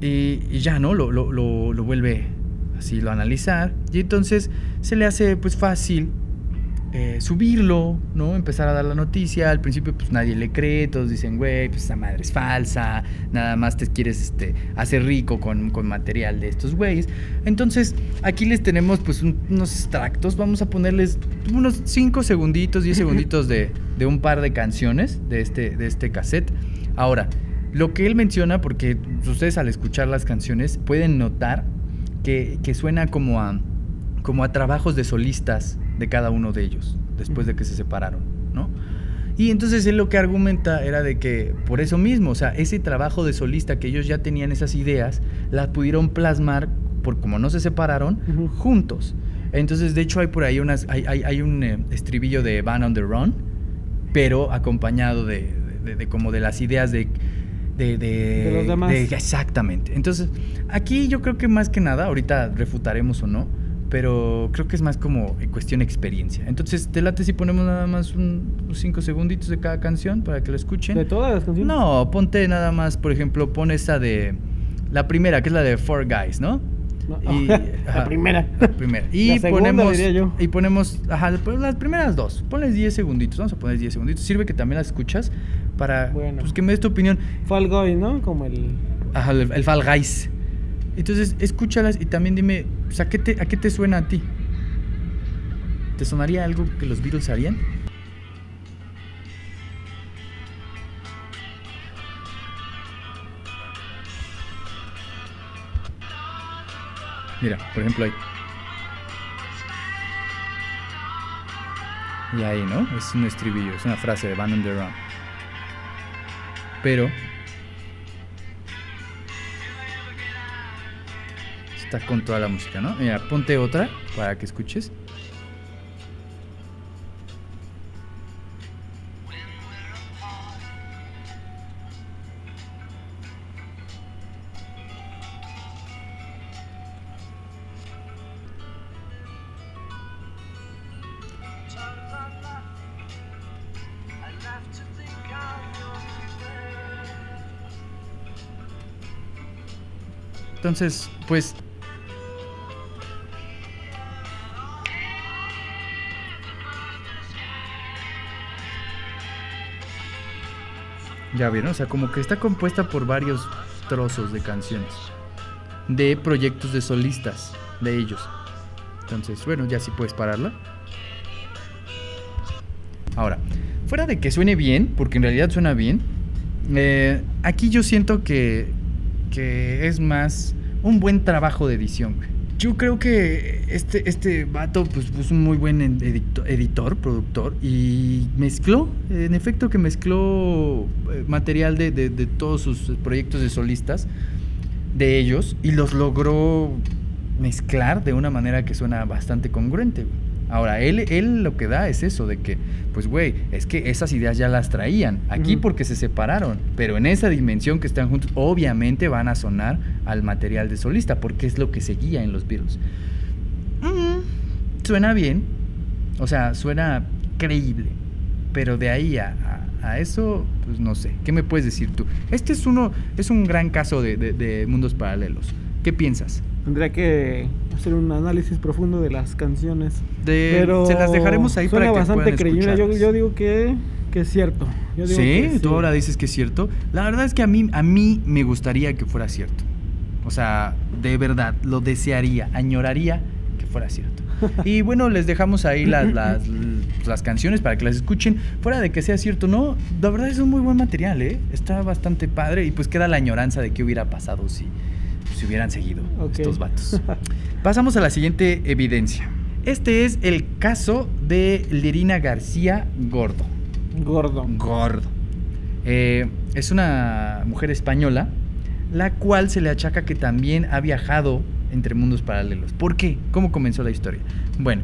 Y, y ya, ¿no? Lo, lo, lo, lo vuelve así, lo analizar. Y entonces se le hace pues fácil eh, subirlo, ¿no? Empezar a dar la noticia. Al principio pues nadie le cree, todos dicen, güey, pues esa madre es falsa, nada más te quieres este, hacer rico con, con material de estos güeyes. Entonces aquí les tenemos pues un- unos extractos, vamos a ponerles unos 5 segunditos, 10 segunditos de, de un par de canciones de este, de este cassette. Ahora, lo que él menciona, porque ustedes al escuchar las canciones pueden notar que, que suena como a, como a trabajos de solistas de cada uno de ellos, después de que se separaron, ¿no? Y entonces él lo que argumenta era de que por eso mismo, o sea, ese trabajo de solista que ellos ya tenían esas ideas, las pudieron plasmar, por como no se separaron, juntos. Entonces, de hecho, hay por ahí unas, hay, hay, hay un eh, estribillo de Van on the Run, pero acompañado de, de- de como de las ideas de de, los demás. de- exactamente. Entonces, aquí yo creo que más que nada, ahorita refutaremos o no, pero creo que es más como cuestión experiencia. Entonces, ¿te late si ponemos nada más un- unos cinco segunditos de cada canción para que lo escuchen? ¿De todas las canciones? No, ponte nada más, por ejemplo, pon esa de la primera, que es la de Four Guys, ¿no? No. Y- *laughs* la primera. La primera. *laughs* Y La segunda, ponemos. diría yo. Y ponemos. Ajá, pues las primeras dos. Ponles 10 segunditos. Vamos a poner 10 segunditos. Sirve que también las escuchas para. Bueno. Pues que me des tu opinión. Fall Guy, ¿no? Como el... Ajá, el, el Fall Guys. Entonces, escúchalas y también dime. pues, ¿a, qué te, ¿A qué te suena a ti? ¿Te sonaría algo que los Beatles harían? Mira, por ejemplo ahí. Y ahí, ¿no? Es un estribillo, es una frase de Van on Run. Pero está con toda la música, ¿no? Mira, ponte otra para que escuches. Entonces, pues Ya vieron, o sea, como que está compuesta por varios trozos de canciones. De proyectos de solistas de ellos. Entonces, bueno, ya sí puedes pararla. Ahora, fuera de que suene bien, porque en realidad suena bien, eh, aquí yo siento que, que es más un buen trabajo de edición. Yo creo que este, este vato pues, es un muy buen edito- editor, productor, y mezcló, en efecto que mezcló eh, material de, de- todos sus proyectos de solistas, de ellos, y los logró mezclar de una manera que suena bastante congruente. Ahora, él, él lo que da es eso, de que, pues, güey, es que esas ideas ya las traían. Aquí porque se separaron. Pero en esa dimensión que están juntos, obviamente van a sonar al material de solista, porque es lo que seguía en los Beatles. Mm, suena bien. O sea, suena creíble. Pero de ahí a, a- a eso, pues no sé. ¿Qué me puedes decir tú? Este es uno, es un gran caso de, de- de mundos paralelos. ¿Qué piensas? Tendría que hacer un análisis profundo de las canciones. De- Pero se las dejaremos ahí suena para que bastante creíble. Yo, yo digo que, que es cierto. Yo digo ¿Sí? que ¿Tú ahora dices que es cierto? La verdad es que a mí, a mí me gustaría que fuera cierto. O sea, de verdad, lo desearía, añoraría que fuera cierto. *laughs* Y bueno, les dejamos ahí las, las- las canciones para que las escuchen. Fuera de que sea cierto, no, la verdad es un muy buen material, ¿eh? Está bastante padre y pues queda la añoranza de qué hubiera pasado si, si hubieran seguido estos vatos. *laughs* Pasamos a la siguiente evidencia. Este es el caso de Lerina García Gordo. Gordo. Gordo. Eh, es una mujer española, la cual se le achaca que también ha viajado entre mundos paralelos. ¿Por qué? ¿Cómo comenzó la historia? Bueno,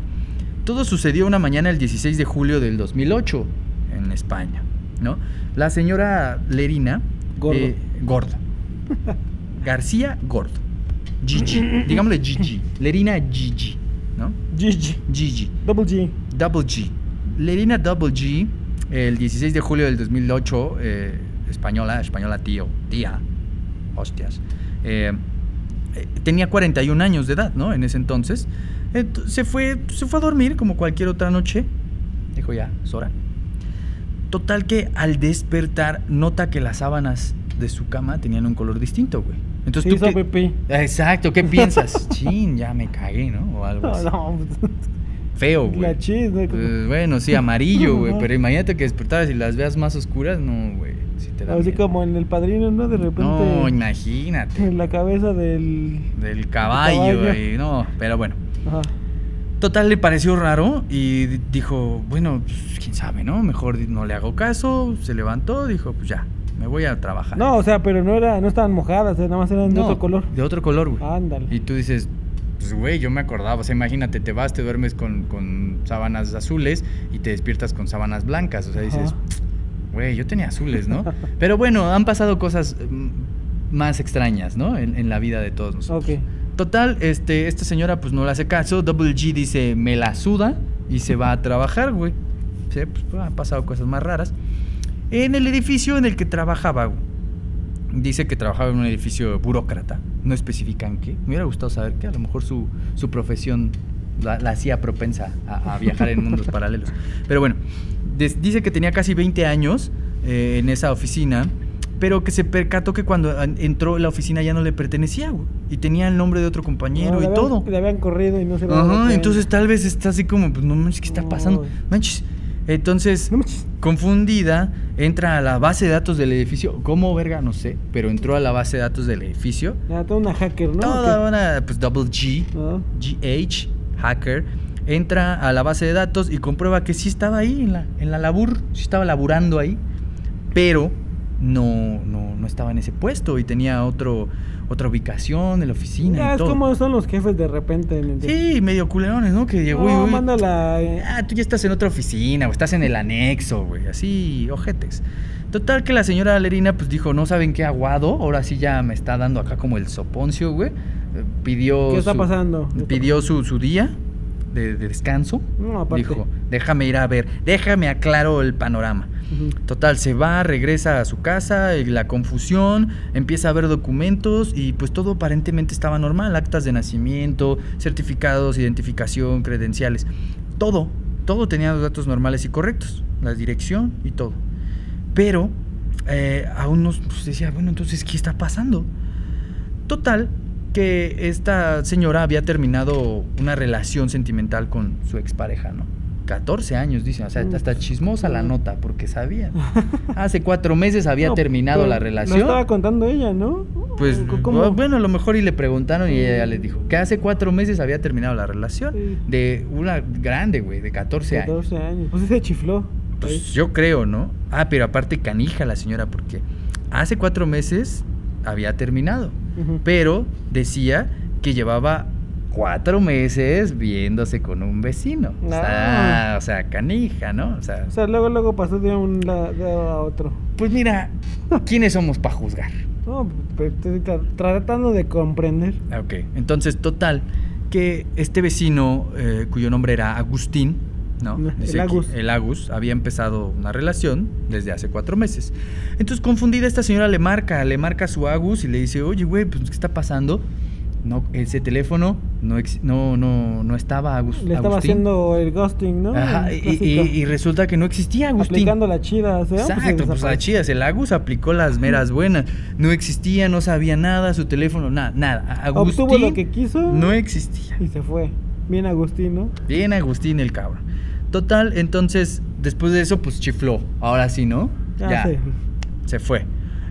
todo sucedió una mañana el 16 de julio del 2008 en España, ¿no? La señora Lerina... Gordo. eh, gordo. *laughs* García Gordo. Gigi. Digámosle Gigi. Lerina Gigi, ¿no? Gigi. Gigi. Double G. Double G. Lerina Double G, el 16 de julio del 2008, eh, española, española tío, tía, hostias, eh, eh, tenía 41 años de edad, ¿no? En ese entonces. Ent- se, fue, se fue a dormir como cualquier otra noche. Dijo ya, es hora. Total que al despertar nota que las sábanas de su cama tenían un color distinto, güey. Entonces tú qué- pipí. Exacto, ¿qué *laughs* piensas? Chin, ya me cagué, ¿no? O algo No, así. no. pues, Feo, güey. La chis, ¿no? Pues, bueno, sí, amarillo, *laughs* güey. Pero imagínate que despertaras y las veas más oscuras, no, güey. Sí te da Así miedo. como en el padrino, ¿no? De repente. No, imagínate. En la cabeza del. Del caballo, güey. No, pero bueno. Ajá. Total, le pareció raro y di- dijo, bueno, pues, quién sabe, ¿no? Mejor no le hago caso. Se levantó, dijo, pues ya, me voy a trabajar. No, o sea, pero no era, no estaban mojadas, eh, nada más eran de No, otro color. De otro color, güey. Ándale. Y tú dices, pues güey, yo me acordaba, o sea, imagínate, te vas, te duermes con, con sábanas azules y te despiertas con sábanas blancas, o sea, dices, güey, yo tenía azules, ¿no? *laughs* Pero bueno, han pasado cosas mm, más extrañas, ¿no? En, en la vida de todos nosotros. Ok. Total, este, esta señora pues no le hace caso, Double G dice, me la suda y se va a trabajar, güey. Sí, pues han pasado cosas más raras. En el edificio en el que trabajaba. Dice que trabajaba en un edificio burócrata, no especifican qué. Me hubiera gustado saber que a lo mejor su, su profesión la, la hacía propensa a, a viajar en mundos paralelos. Pero bueno, des- dice que tenía casi 20 años eh, en esa oficina, pero que se percató que cuando an- entró la oficina ya no le pertenecía, güey. Y tenía el nombre de otro compañero No, le y habían- todo. Le habían corrido y no se dado Ajá, entonces tal vez está así como, pues no manches, ¿qué está pasando? Manches. Entonces, confundida, entra a la base de datos del edificio. ¿Cómo verga? No sé, pero entró a la base de datos del edificio. Toda una hacker, ¿no? Toda ¿O una, pues double G? Ah, GH, hacker, entra a la base de datos y comprueba que sí estaba ahí en la, en la labur, sí estaba laburando ahí, pero no, no, no estaba en ese puesto y tenía otro, otra ubicación de la oficina Ya y es todo. como son los jefes de repente. Sí, medio culerones, ¿no? Que llegó No, uy, mándala. eh, Ah, tú ya estás en otra oficina o estás en el anexo, güey. Así, ojetes. Total que la señora Lerina pues dijo, no saben qué aguado, ahora sí ya me está dando acá como el soponcio, güey. Eh, Pidió ¿Qué está su- pasando? ¿Qué está Pidió su, su día de, de descanso. No, aparte. Dijo, déjame ir a ver, déjame aclaro el panorama. Total, se va, regresa a su casa, y la confusión, empieza a ver documentos y pues todo aparentemente estaba normal, actas de nacimiento, certificados, identificación, credenciales, todo, todo tenía los datos normales y correctos, la dirección y todo. Pero eh, aún no pues, decía, bueno, entonces, ¿qué está pasando? Total, que esta señora había terminado una relación sentimental con su expareja, ¿no? 14 años, dice, o sea, hasta chismosa la nota, porque sabía. *laughs* Hace cuatro meses había No, terminado pero la Lo relación. estaba contando ella, ¿no? Pues ¿Cómo? bueno, a lo mejor y le preguntaron y ella les dijo que hace cuatro meses había terminado la relación Sí. de una grande, güey, de 14 años. 14 años. Pues se chifló. Pues yo creo, ¿no? Ah, pero aparte canija la señora, porque hace cuatro meses había terminado, pero decía que llevaba cuatro meses viéndose con un vecino. O, sea, Ah. o sea, canija, ¿no? O sea, O sea, luego, luego pasó de un lado a otro. pues mira, *laughs* ¿quiénes somos para juzgar? No, pero estoy tra- tratando de comprender. Ok, entonces, total, que este vecino, eh, cuyo nombre era Agustín, ¿no? El Agus. el Agus, había empezado una relación desde hace cuatro meses. Entonces, confundida, esta señora le marca, le marca a su Agus y le dice, oye, güey, pues, ¿qué está pasando? No, ese teléfono no, no, no, no estaba Agus. Le estaba Agustín. haciendo el ghosting, ¿no? Ajá, y, clásico. y- y resulta que no existía Agustín. Aplicando la chida, ¿sí? Exacto, pues a desapareció. chidas, el Agus aplicó las meras buenas. No existía, no sabía nada, su teléfono, nada, nada. Agustín Obtuvo lo que quiso no existía. y se fue. Bien Agustín, ¿no? Bien Agustín el cabrón. Total, entonces, después de eso, pues chifló. Ahora sí, ¿no? Ya se fue.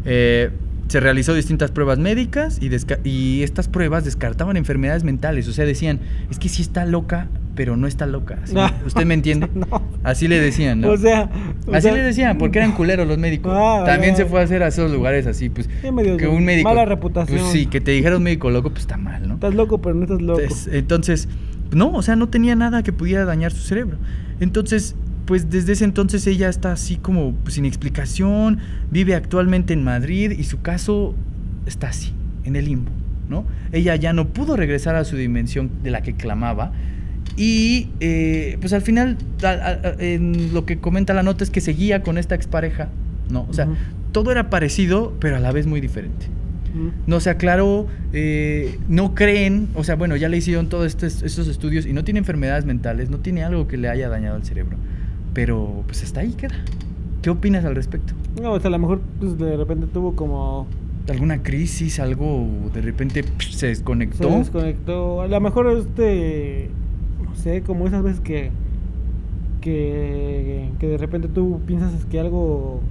Eh, se realizó distintas pruebas médicas y, estas pruebas descartaban enfermedades mentales. O sea, decían, es que sí está loca, pero no está loca. ¿sí? No. *laughs* ¿Usted me entiende? No. Así le decían, ¿no? O sea, o Así sea, le decían, porque eran culeros los médicos. Ah, También se fue a hacer a esos lugares así, pues. Sí, medio que un médico. mala reputación. Pues sí, que te dijera un médico loco, pues está mal, ¿no? Estás loco, pero no estás loco. Entonces, entonces, no, o sea, no tenía nada que pudiera dañar su cerebro. Entonces, pues desde ese entonces ella está así como pues, sin explicación, vive actualmente en Madrid y su caso está así, en el limbo, ¿no? Ella ya no pudo regresar a su dimensión de la que clamaba y eh, pues al final, a- a- a- en lo que comenta la nota es que seguía con esta expareja, ¿no? O sea, todo era parecido, pero a la vez muy diferente no se aclaró, eh, no creen, o sea, bueno, ya le hicieron todos estos, estos estudios y no tiene enfermedades mentales, no tiene algo que le haya dañado el cerebro, pero pues hasta ahí queda. ¿Qué opinas al respecto? No, o sea, a lo mejor pues, de repente tuvo como. ¿Alguna crisis, algo de repente se Se desconectó? desconectó. A lo mejor este. No sé, como esas veces que. Que, que de repente tú piensas que algo.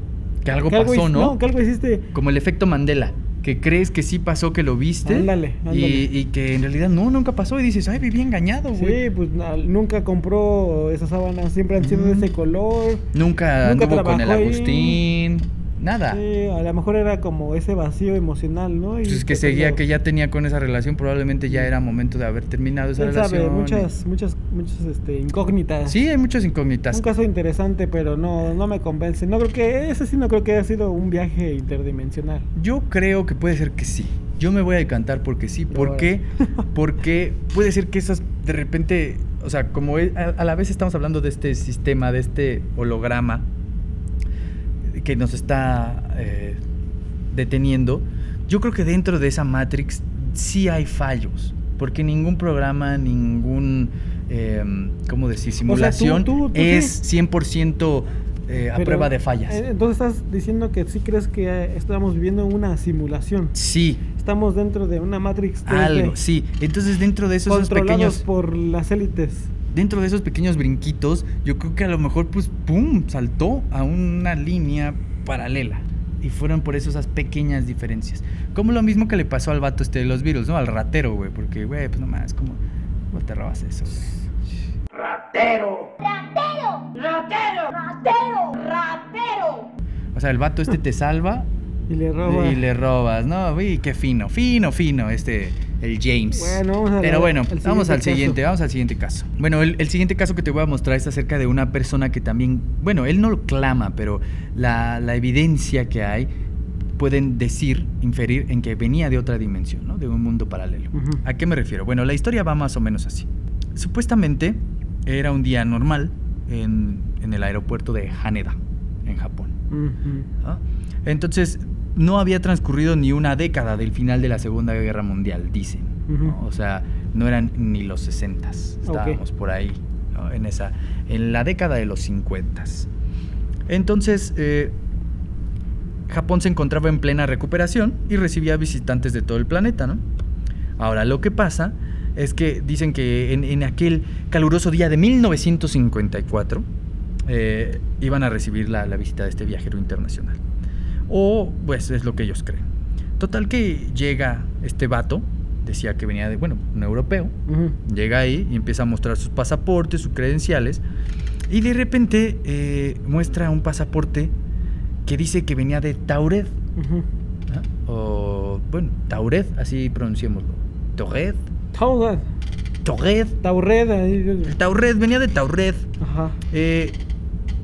que algo que pasó, ¿no? No, que algo hiciste. Como el efecto Mandela, que crees que sí pasó, que lo viste, Ándale, ándale. Y, y que en realidad no, nunca pasó y dices, ay, viví engañado, güey. Sí, pues nunca compró esas sábanas, siempre han sido de Mm. ese color. Nunca, Nunca anduvo con el trabajó ahí. Nada. Sí, a lo mejor era como ese vacío emocional, ¿no? Y Pues es que seguía que ya tenía con esa relación, probablemente ya era momento de haber terminado esa ¿Quién relación. sabe? Muchas, muchas, muchas este, incógnitas. Sí, hay muchas incógnitas. Un caso interesante, pero no, no me convence. No creo que, ese sí no creo que haya sido un viaje interdimensional. Yo creo que puede ser que sí. Yo me voy a decantar porque sí. ¿Por Ahora. qué? *laughs* Porque puede ser que esas de repente, o sea, como a, a la vez estamos hablando de este sistema, de este holograma que nos está eh, deteniendo, yo creo que dentro de esa Matrix sí hay fallos. Porque ningún programa, ningún, eh, ¿cómo decir? Simulación tú- tú es sí. 100% eh, a Pero, prueba de fallas. eh, Entonces estás diciendo que sí crees que eh, estamos viviendo una simulación. Sí, Estamos dentro de una Matrix 3D, algo, sí. Entonces dentro de esos, esos controlados pequeños, por las élites. Dentro de esos pequeños brinquitos, yo creo que a lo mejor pues pum, saltó a una línea paralela. Y fueron por eso esas pequeñas diferencias. Como lo mismo que le pasó al vato este de los virus, ¿no? Al ratero, güey. Porque, güey, pues nomás, ¿cómo, cómo te robas eso, güey? ¡Ratero! ¡Ratero! ¡Ratero! O sea, el vato este te salva *laughs* Y le roba. y le robas, ¿no? Uy, qué fino, fino, fino, este, el James. Bueno, vamos Pero bueno, al vamos al siguiente caso. vamos al siguiente caso. Bueno, el, el siguiente caso que te voy a mostrar es acerca de una persona que también, bueno, él no lo clama, pero la, la evidencia que hay pueden decir, inferir en que venía de otra dimensión, ¿no? De un mundo paralelo. ¿A qué me refiero? Bueno, la historia va más o menos así. Supuestamente era un día normal en, en el aeropuerto de Haneda, en Japón. ¿ah? Entonces, no había transcurrido ni una década del final de la Segunda Guerra Mundial, dicen. ¿no? O sea, no eran ni los 60 estábamos por ahí, ¿no? en, esa, en la década de los 50 Entonces, eh, Japón se encontraba en plena recuperación y recibía visitantes de todo el planeta, ¿no? Ahora, lo que pasa es que dicen que en, en aquel caluroso día de 1954 eh, iban a recibir la, la visita de este viajero internacional. O, pues, es lo que ellos creen. Total que llega este vato, decía que venía de, bueno, un europeo, llega ahí y empieza a mostrar sus pasaportes, sus credenciales, y de repente eh, muestra un pasaporte que dice que venía de Tauret. ¿ah? o bueno, Tauret, así pronunciémoslo. Tauret, Tauret. Tauret, Tauret. Tauret, venía de Tauret. Ajá. Eh,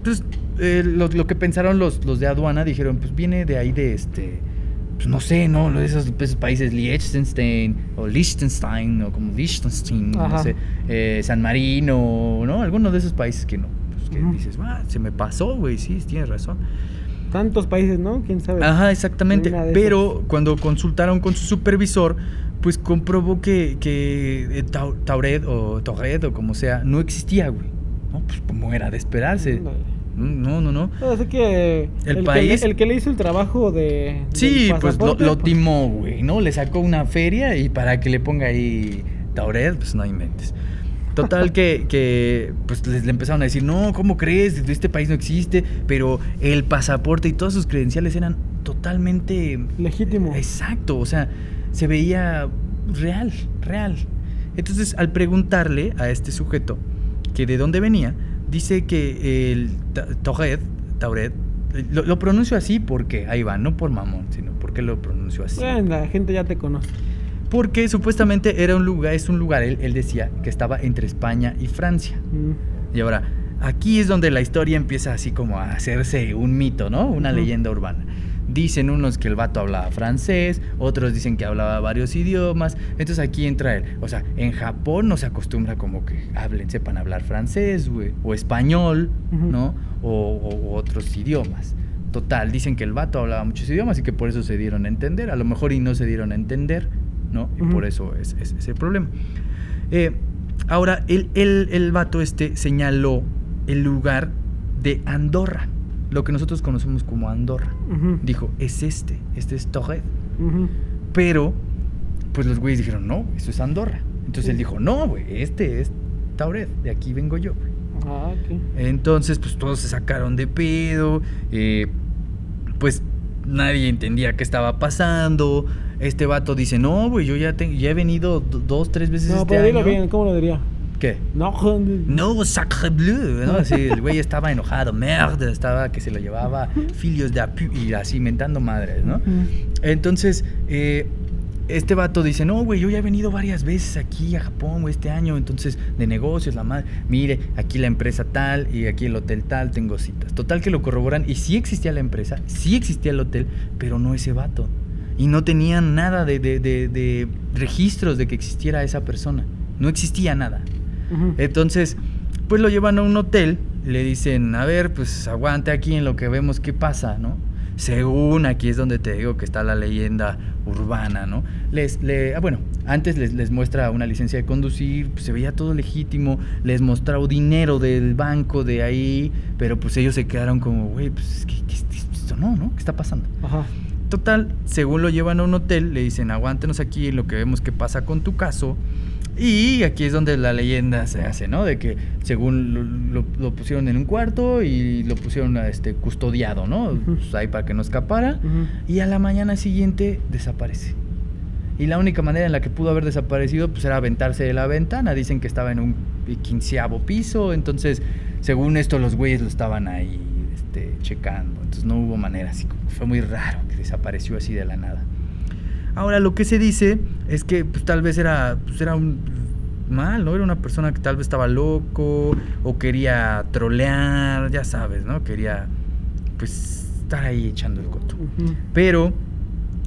pues eh, lo, lo que pensaron los, los de aduana dijeron, pues viene de ahí de este, pues no sé, ¿no? De esos, esos países, Liechtenstein o Liechtenstein o como Liechtenstein, no sé, eh, San Marino, ¿no? Alguno de esos países que no. Pues que dices, ah, se me pasó, güey, sí, tienes razón. Tantos países, ¿no? ¿Quién sabe? Ajá, exactamente. Pero cuando consultaron con su supervisor, pues comprobó que, que eh, Tau- Tauret o Tauret o como sea, no existía, güey. No, pues como era de esperarse. Ándale. No, no, no. Así que El el, país- que le, el que le hizo el trabajo de Sí, pues lo, lo pues, timó, güey, ¿no? Le sacó una feria y para que le ponga ahí Tauret, pues no inventes. Total que, *laughs* que, pues les le empezaron a decir, no, ¿cómo crees? Este país no existe, pero el pasaporte y todas sus credenciales eran totalmente... Legítimo. Exacto, o sea, se veía real, real. Entonces, al preguntarle a este sujeto que de dónde venía, dice que el Ta- Tauret, lo, lo pronuncio así porque, ahí va, no por mamón, sino porque lo pronuncio así. Bueno, la gente ya te conoce. Porque supuestamente era un lugar, es un lugar, él, él decía, que estaba entre España y Francia. Mm. Y ahora, aquí es donde la historia empieza así como a hacerse un mito, ¿no? Una leyenda urbana. Dicen unos que el vato hablaba francés, otros dicen que hablaba varios idiomas. Entonces aquí entra él. O sea, en Japón no se acostumbra como que hablen, sepan hablar francés, güey, o español. ¿no? O, o- o otros idiomas. Total, dicen que el vato hablaba muchos idiomas y que por eso se dieron a entender. A lo mejor y no se dieron a entender, ¿no? Y por eso es, es- es el problema. Eh, ahora, el, el, el vato este señaló el lugar de Andorra, lo que nosotros conocemos como Andorra. Dijo, es este, este es Torred. Pero, pues los güeyes dijeron, no, eso es Andorra. Entonces Sí. él dijo, no, güey, este es Tauret, de aquí vengo yo, güey. Ah, ok. Entonces, pues todos se sacaron de pedo. eh, pues nadie entendía qué estaba pasando. Este vato dice, no, güey, yo ya, te- ya he venido do- dos, tres veces No, este pero año". bien, ¿cómo lo diría? ¿Qué? No. No, sacre bleu, ¿no? El güey estaba enojado, merde, estaba que se lo llevaba filios de apu y así mentando madres, ¿no? Entonces, eh, este vato dice, no, güey, yo ya he venido varias veces aquí a Japón, güey, este año, entonces, de negocios, la madre, mire, aquí la empresa tal y aquí el hotel tal, tengo citas. Total que lo corroboran y sí existía la empresa, sí existía el hotel, pero no ese vato. Y no tenían nada de, de- de- de registros de que existiera esa persona. No existía nada. Entonces, pues lo llevan a un hotel, le dicen, a ver, pues aguante aquí en lo que vemos qué pasa, ¿no? Según aquí es donde te digo que está la leyenda urbana, ¿no? Les, le, ah, bueno, antes les, les muestra una licencia de conducir, pues, se veía todo legítimo, les mostraba dinero del banco de ahí, pero pues ellos se quedaron como, güey, pues, ¿qué, qué, esto no, ¿no? ¿Qué está pasando? Ajá. Total, según lo llevan a un hotel, le dicen, aguántenos aquí en lo que vemos que pasa con tu caso. Y aquí es donde la leyenda se hace, ¿no? De que según lo, lo- lo pusieron en un cuarto y lo pusieron este, custodiado, ¿no? Pues ahí para que no escapara. Ujú. Y a la mañana siguiente desaparece. Y la única manera en la que pudo haber desaparecido pues era aventarse de la ventana. Dicen que estaba en un quinceavo piso. Entonces, según esto, los güeyes lo estaban ahí este, checando. Entonces no hubo manera. Así como fue muy raro que desapareció así de la nada. Ahora, lo que se dice es que pues, tal vez era, pues, era un mal, ¿no? Era una persona que tal vez estaba loco o quería trolear, ya sabes, ¿no? Quería, pues, estar ahí echando el coto. Pero,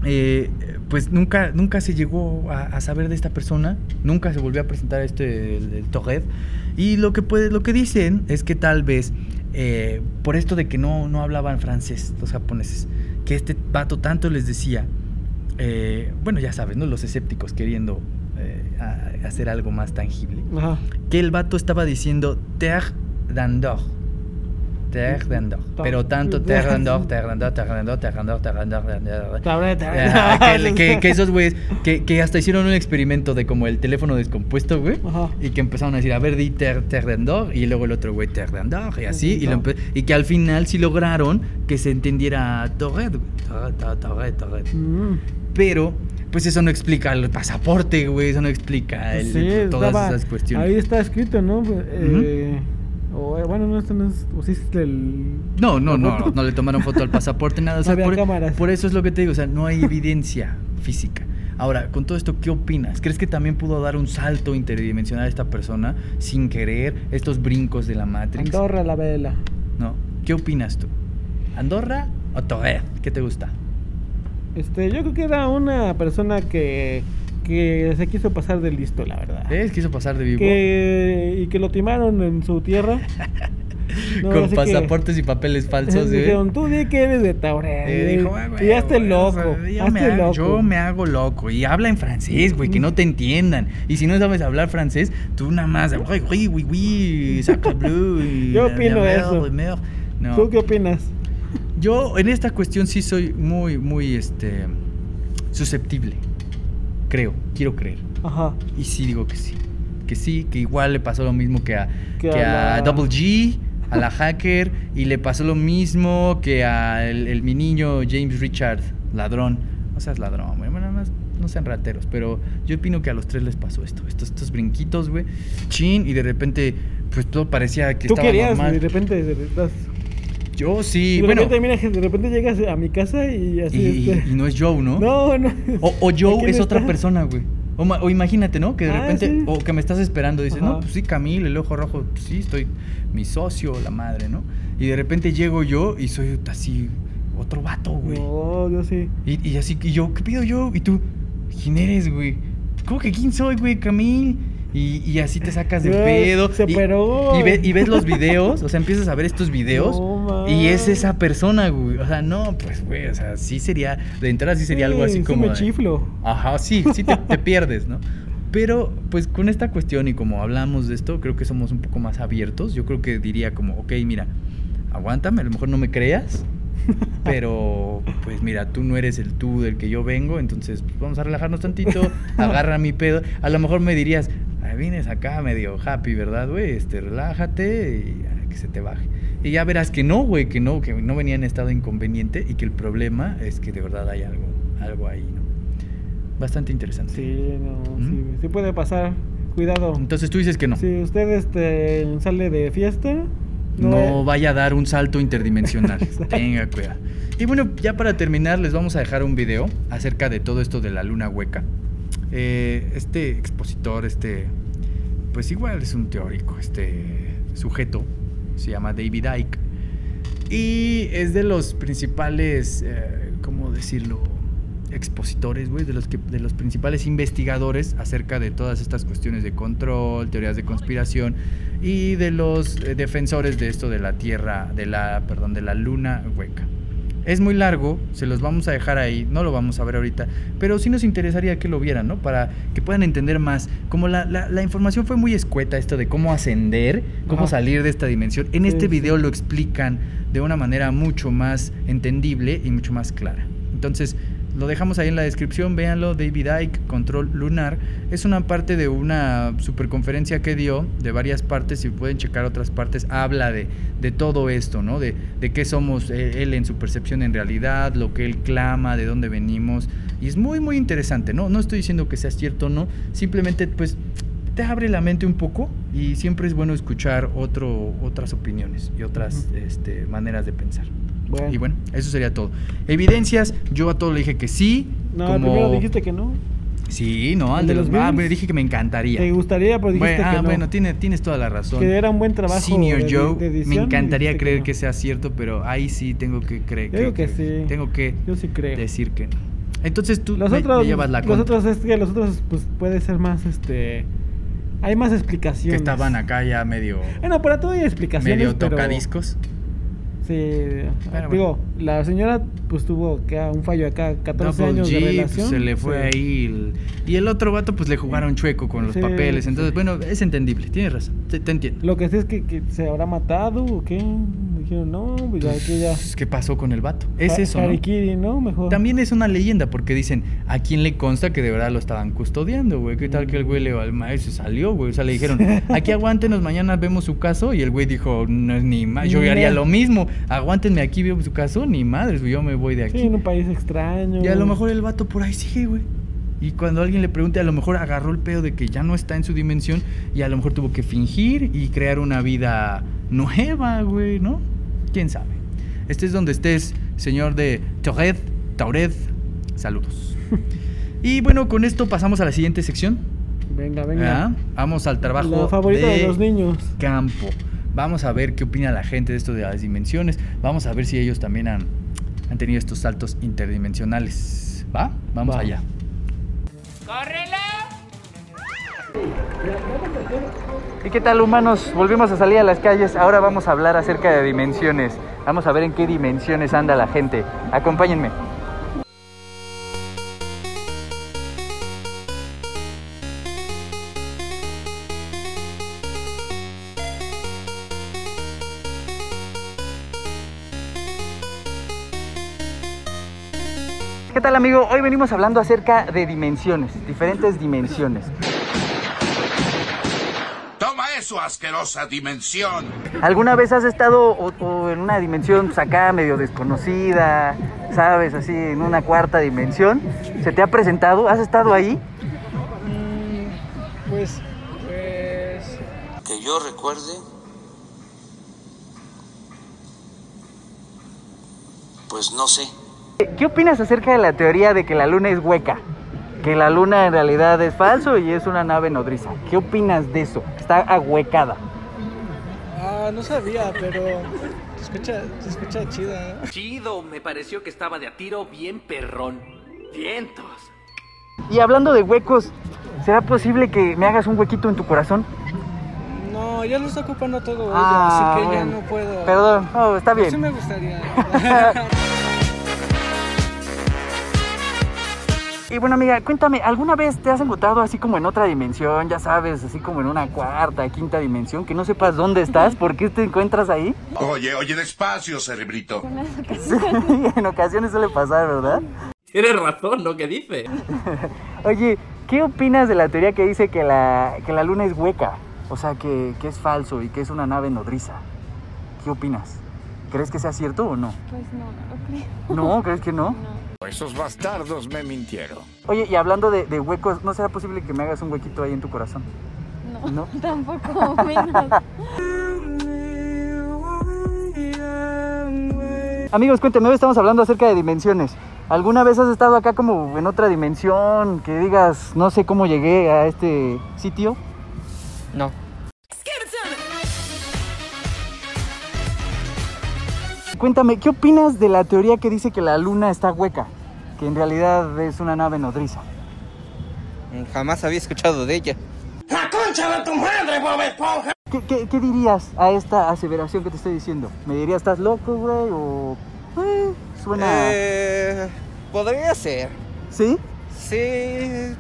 eh, pues nunca, nunca se llegó a, a saber de esta persona, nunca se volvió a presentar este, el, el Torred. Y lo que, puede, lo que dicen es que tal vez, eh, por esto de que no, no hablaban francés los japoneses, que este vato tanto les decía, eh, bueno, ya sabes, ¿no? Los escépticos queriendo eh, a- hacer algo más tangible Ajá. que el vato estaba diciendo Terre d'Andor. Terre d'Andor. Pero tanto *laughs* Terre d'Andor, Terre d'Andor, Terre d'Andor, Terre d'Andor, Terre d'Andor, Terre d'Andor. Ajá, que, esos güeyes, que, que hasta hicieron un experimento de como el teléfono descompuesto, güey. Y que empezaron a decir, a ver, di Terre, d'Andor. Y luego el otro güey, Terre d'Andor. Y así. Y, lo empe- y que al final sí lograron que se entendiera Torred, Torred, Torred. Mm. Pero, pues eso no explica el pasaporte, güey. Eso no explica el- Sí, todas estaba- esas cuestiones. Ahí está escrito, ¿no? Eh, o, eh, bueno, no, esto no es. O sí es el. No, no, no, no le tomaron foto al pasaporte, nada. O sea, había por, cámaras. por eso es lo que te digo, o sea, no hay evidencia física. Ahora, con todo esto, ¿qué opinas? ¿Crees que también pudo dar un salto interdimensional a esta persona sin querer estos brincos de la Matrix? Andorra la vela. No. ¿Qué opinas tú? ¿Andorra o Torre? ¿Qué te gusta? Este, yo creo que era una persona que. que se quiso pasar de listo, la verdad. ¿Eh? ¿Quiso pasar de vivo? Que, y que lo timaron en su tierra. *laughs* No, Con así que- pasaportes y papeles falsos, güey. *laughs* Dijeron, tú di que eres de Tauret. Eh, y- dijo, "Ah, güey, y hazte güey, loco. loco. yo me hago loco. Y habla en francés, güey, que no te entiendan. Y si no sabes hablar francés, tú nada más. "Uy, uy, uy, uy, sacre bleu, Yo opino eso. merde". No. ¿Tú qué opinas? Yo en esta cuestión sí soy muy, muy este, susceptible. Creo, quiero creer. Ajá. Y sí digo que sí. que sí, que igual le pasó lo mismo que a, Que que a a la- Double G, a la *laughs* hacker, y le pasó lo mismo que a el, el- mi niño James Richard, ladrón. No seas ladrón, güey. Bueno, no, no sean rateros, pero yo opino que a los tres les pasó esto. Estos, estos brinquitos, güey. Chin, y de repente, pues todo parecía que Tú estaba querías, normal. de repente, de, de- Yo sí, de bueno. repente, mira, que de repente llegas a mi casa y así. Y, este, y no es Joe, ¿no? No, no. O, o *laughs* Joe ¿Quién es otra está? persona, güey. O, ma- o imagínate, ¿no? Que de Ah, repente, sí. o que me estás esperando, dices, Ajá. no, pues sí, Camil, el ojo rojo, pues sí, estoy, mi socio, la madre, ¿no? Y de repente llego yo y soy así, otro vato, güey. No, yo sí. Y, y así, y yo, ¿qué pido yo? Y tú, ¿quién eres, güey? ¿Cómo que quién soy, güey, Camil? Y, y así te sacas de pedo. se y, operó. Y, ve- y ves los videos, o sea, empiezas a ver estos videos. No, y es esa persona, güey. O sea, no, pues, güey, o sea, sí sería, de entrada sí sería algo Sí, así sí como... de-. Ajá, sí, sí te, te pierdes, ¿no? Pero, pues con esta cuestión y como hablamos de esto, creo que somos un poco más abiertos. Yo creo que diría como, ok, mira, aguántame, a lo mejor no me creas, *laughs* pero pues mira, tú no eres el tú del que yo vengo, entonces pues, vamos a relajarnos tantito, *laughs* agarra mi pedo. A lo mejor me dirías, "Ay, vienes acá medio happy, ¿verdad, güey? Este, relájate y ya, que se te baje. Y ya verás que no, güey, que no, que no venía en estado inconveniente y que el problema es que de verdad hay algo, algo ahí, ¿no? Bastante interesante. Sí, no, ¿Mm? sí, sí puede pasar. Cuidado. Entonces tú dices que no. Si usted este, sale de fiesta, No, no, vaya a dar un salto interdimensional. *laughs* Tenga cuidado. Y bueno, ya para terminar, les vamos a dejar un video acerca de todo esto de la luna hueca. Eh, este expositor, este, pues igual es un teórico, este sujeto, se llama David Icke. Y es de los principales, eh, ¿cómo decirlo? Expositores, güey, de los, que, de los principales investigadores acerca de todas estas cuestiones de control, teorías de conspiración y de los eh, defensores de esto de la Tierra, de la, perdón, de la Luna hueca. Es muy largo, se los vamos a dejar ahí, no lo vamos a ver ahorita, pero sí nos interesaría que lo vieran, ¿no? Para que puedan entender más. Como la, la- la información fue muy escueta, esto de cómo ascender, cómo Ajá. salir de esta dimensión, en Sí, este sí. video lo explican de una manera mucho más entendible y mucho más clara. Entonces, lo dejamos ahí en la descripción, véanlo, David Icke, Control Lunar. Es una parte de una superconferencia que dio, de varias partes, si pueden checar otras partes, habla de, de todo esto, ¿no? De, de qué somos eh, él en su percepción en realidad, lo que él clama, de dónde venimos. Y es muy, muy interesante, ¿no? No estoy diciendo que sea cierto o no, simplemente pues te abre la mente un poco y siempre es bueno escuchar otro, otras opiniones y otras Ujú. este, maneras de pensar. Bueno. Y bueno, eso sería todo. Evidencias, yo a todo le dije que sí. No, como... primero dijiste que no. Sí, no, al ¿El de de los... los Ah, pero dije que me encantaría. Te gustaría, pero dijiste Bueno, ah, que no. bueno, tiene, tienes toda la razón. Que era un buen trabajo Senior de- Joe, de edición, me encantaría que creer no. que, sea cierto, pero ahí sí tengo que creer. Creo que sí. Tengo que Yo sí creo. decir que no. Entonces tú Los me, otros, me llevas la los otros es que los otros pues puede ser más este hay más explicaciones. que estaban acá ya medio, Bueno, para todo hay explicaciones, medio pero tocadiscos. Sí, Bueno, digo, la señora pues tuvo que un fallo acá, 14 Double años G, de pues, relación. se le fue Sí. ahí. el- y el otro vato, pues le jugaron chueco con los Sí, papeles. Entonces, sí. bueno, es entendible, tienes razón. Te, te entiendo. Lo que sí es que, que se habrá matado o qué. Dijeron, no, pues ya que ya. Pues, ¿Qué pasó con el vato? Es eso, ¿no? ¿no? Mejor. También es una leyenda porque dicen, ¿a quién le consta que de verdad lo estaban custodiando, güey? ¿Qué tal que el güey le al maestro se salió, güey? O sea, le dijeron, *laughs* aquí aguántenos, mañana vemos su caso. Y el güey dijo, no es ni más, yo haría lo mismo. Aguántenme aquí, veo su caso, ni madres, güey, yo me voy de Sí, aquí. en un país extraño. Y a lo mejor el vato por ahí sigue, güey. Y cuando alguien le pregunte, a lo mejor agarró el pedo de que ya no está en su dimensión y a lo mejor tuvo que fingir y crear una vida nueva, güey, ¿no? ¿Quién sabe? Este es donde estés, señor de Tauret, Tauret. Saludos. *laughs* y bueno, con esto pasamos a la siguiente sección. Venga, venga. ¿verdad? Vamos al trabajo La favorita de, los niños. campo. Vamos a ver qué opina la gente de esto de las dimensiones. Vamos a ver si ellos también han, han tenido estos saltos interdimensionales. ¿Va? Vamos Va. allá. ¿Y qué tal humanos? Volvimos a salir a las calles. Ahora vamos a hablar acerca de dimensiones. Vamos a ver en qué dimensiones anda la gente. Acompáñenme. Tal amigo? Hoy venimos hablando acerca de dimensiones, diferentes dimensiones. su asquerosa dimensión. ¿Alguna vez has estado o- o en una dimensión pues, acá medio desconocida, sabes, así en una cuarta dimensión? ¿Se te ha presentado? ¿Has estado ahí? Pues, pues... Que yo recuerde. Pues no sé. ¿Qué opinas acerca de la teoría de que la luna es hueca? Que la luna en realidad es falso y es una nave nodriza. ¿Qué opinas de eso? Está ahuecada. Ah, no sabía, pero... Se escucha, se escucha chida. Chido, me pareció que estaba de a tiro bien perrón. Vientos. Y hablando de huecos, ¿será posible que me hagas un huequito en tu corazón? No, ya lo está ocupando todo ella, Ah, así que ya no puedo. Perdón, no, está bien. Sí me gustaría. *laughs* *laughs* Y bueno, amiga, cuéntame, ¿alguna vez te has encontrado así como en otra dimensión, ya sabes, así como en una cuarta, quinta dimensión, que no sepas dónde estás? ¿Por qué te encuentras ahí? Oye, oye, despacio, cerebrito. *laughs* Sí, en ocasiones suele pasar, ¿verdad? Tienes razón, ¿no? ¿Qué dice? *laughs* Oye, ¿qué opinas de la teoría que dice que la, que la luna es hueca? O sea, que, que es falso y que es una nave nodriza. ¿Qué opinas? ¿Crees que sea cierto o no? Pues no, no lo creo. ¿No? ¿Crees que no? Esos bastardos me mintieron. Oye, y hablando de, de huecos, ¿no será posible que me hagas un huequito ahí en tu corazón? No, ¿No? *laughs* tampoco menos. Amigos, cuéntame, hoy estamos hablando acerca de dimensiones. ¿Alguna vez has estado acá como en otra dimensión? Que digas, no sé cómo llegué a este sitio. No. Cuéntame, ¿qué opinas de la teoría que dice que la luna está hueca? Que en realidad es una nave nodriza. Jamás había escuchado de ella. ¡La concha de tu madre, Bob Esponja! ¿Qué, qué, qué dirías a esta aseveración que te estoy diciendo? ¿Me dirías, estás loco, güey? ¿O eh, suena...? Eh, podría ser. ¿Sí? Sí.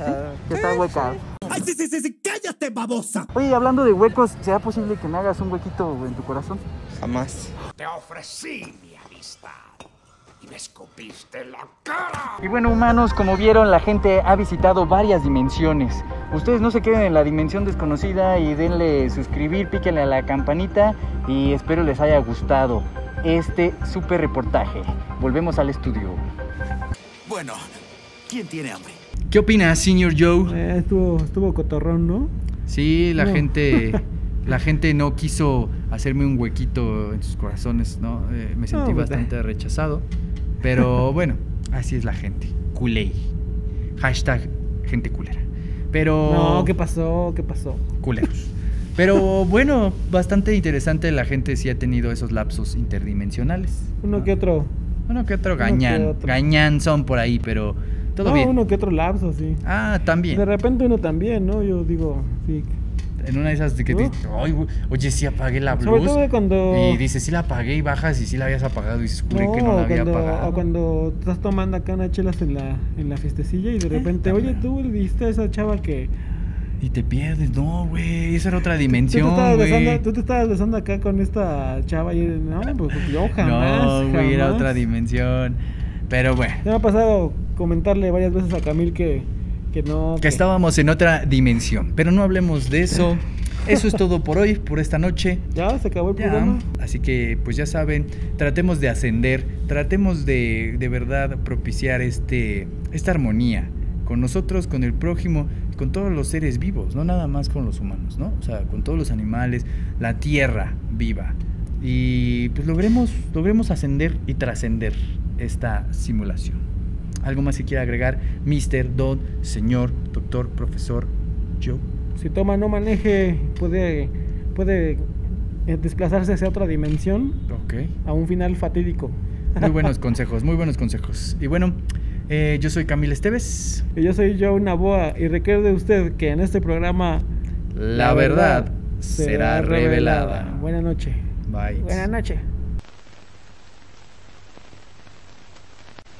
Ah, Que está hueca. ¡Ay, sí, sí, sí, sí! ¡Cállate, babosa! Oye, hablando de huecos, ¿será posible que me hagas un huequito en tu corazón? jamás. Te ofrecí mi amistad y me escupiste en la cara. Y bueno, humanos, como vieron, la gente ha visitado varias dimensiones. Ustedes no se queden en la dimensión desconocida y denle suscribir, píquenle a la campanita y espero les haya gustado este super reportaje. Volvemos al estudio. Bueno, ¿quién tiene hambre? ¿Qué opinas, señor Joe? Eh, estuvo, estuvo cotorrón, ¿no? Sí, la No. gente, *laughs* la gente no quiso hacerme un huequito en sus corazones, ¿no? Eh, me sentí No, pues, bastante rechazado, pero *laughs* bueno, así es la gente. Culey. Hashtag gente culera. Pero No, ¿qué pasó? ¿Qué pasó? culeros. *laughs* Pero bueno, bastante interesante. La gente sí ha tenido esos lapsos interdimensionales. Uno que otro. Uno que otro gañán. Gañán son por ahí, pero todo no, bien. uno que otro lapso, sí. Ah, también. De repente uno también, ¿no? Yo digo, sí. En una de esas de que te ¿No? "Ay, oye, sí apagué la Sobre todo cuando- Y dices, sí la apagué y bajas y sí la habías apagado y dices, juré que no la había cuando, apagado. o cuando estás tomando acá unas chelas en la, en la fiestecilla y de repente, oye, tú le dijiste a esa chava que... Y te pierdes, no, güey, esa era otra dimensión, güey. tú te estabas besando acá con esta chava y no, pues yo *laughs* jamás. No, güey, era otra dimensión. Pero bueno, Ya me ha pasado comentarle varias veces a Camil que, que no. que estábamos en otra dimensión. Pero no hablemos de eso. *laughs* Eso es todo por hoy, por esta noche. Ya, se acabó el Ya, programa. Así que, pues ya saben, tratemos de ascender, tratemos de, de verdad propiciar este, esta armonía con nosotros, con el prójimo, con todos los seres vivos, no nada más con los humanos, ¿no? O sea, con todos los animales, la tierra viva. Y pues logremos, logremos ascender y trascender esta simulación. ¿Algo más que quiera agregar, Mr. Don, señor, doctor, profesor, Joe? Si toma, no maneje, puede, puede eh, desplazarse hacia otra dimensión Ok. a un final fatídico. Muy buenos *laughs* consejos, muy buenos consejos. Y bueno, eh, yo soy Camila Esteves. Y yo soy Joe Naboa y recuerde usted que en este programa La verdad será revelada. Buenas noches. Bye. Buenas noches.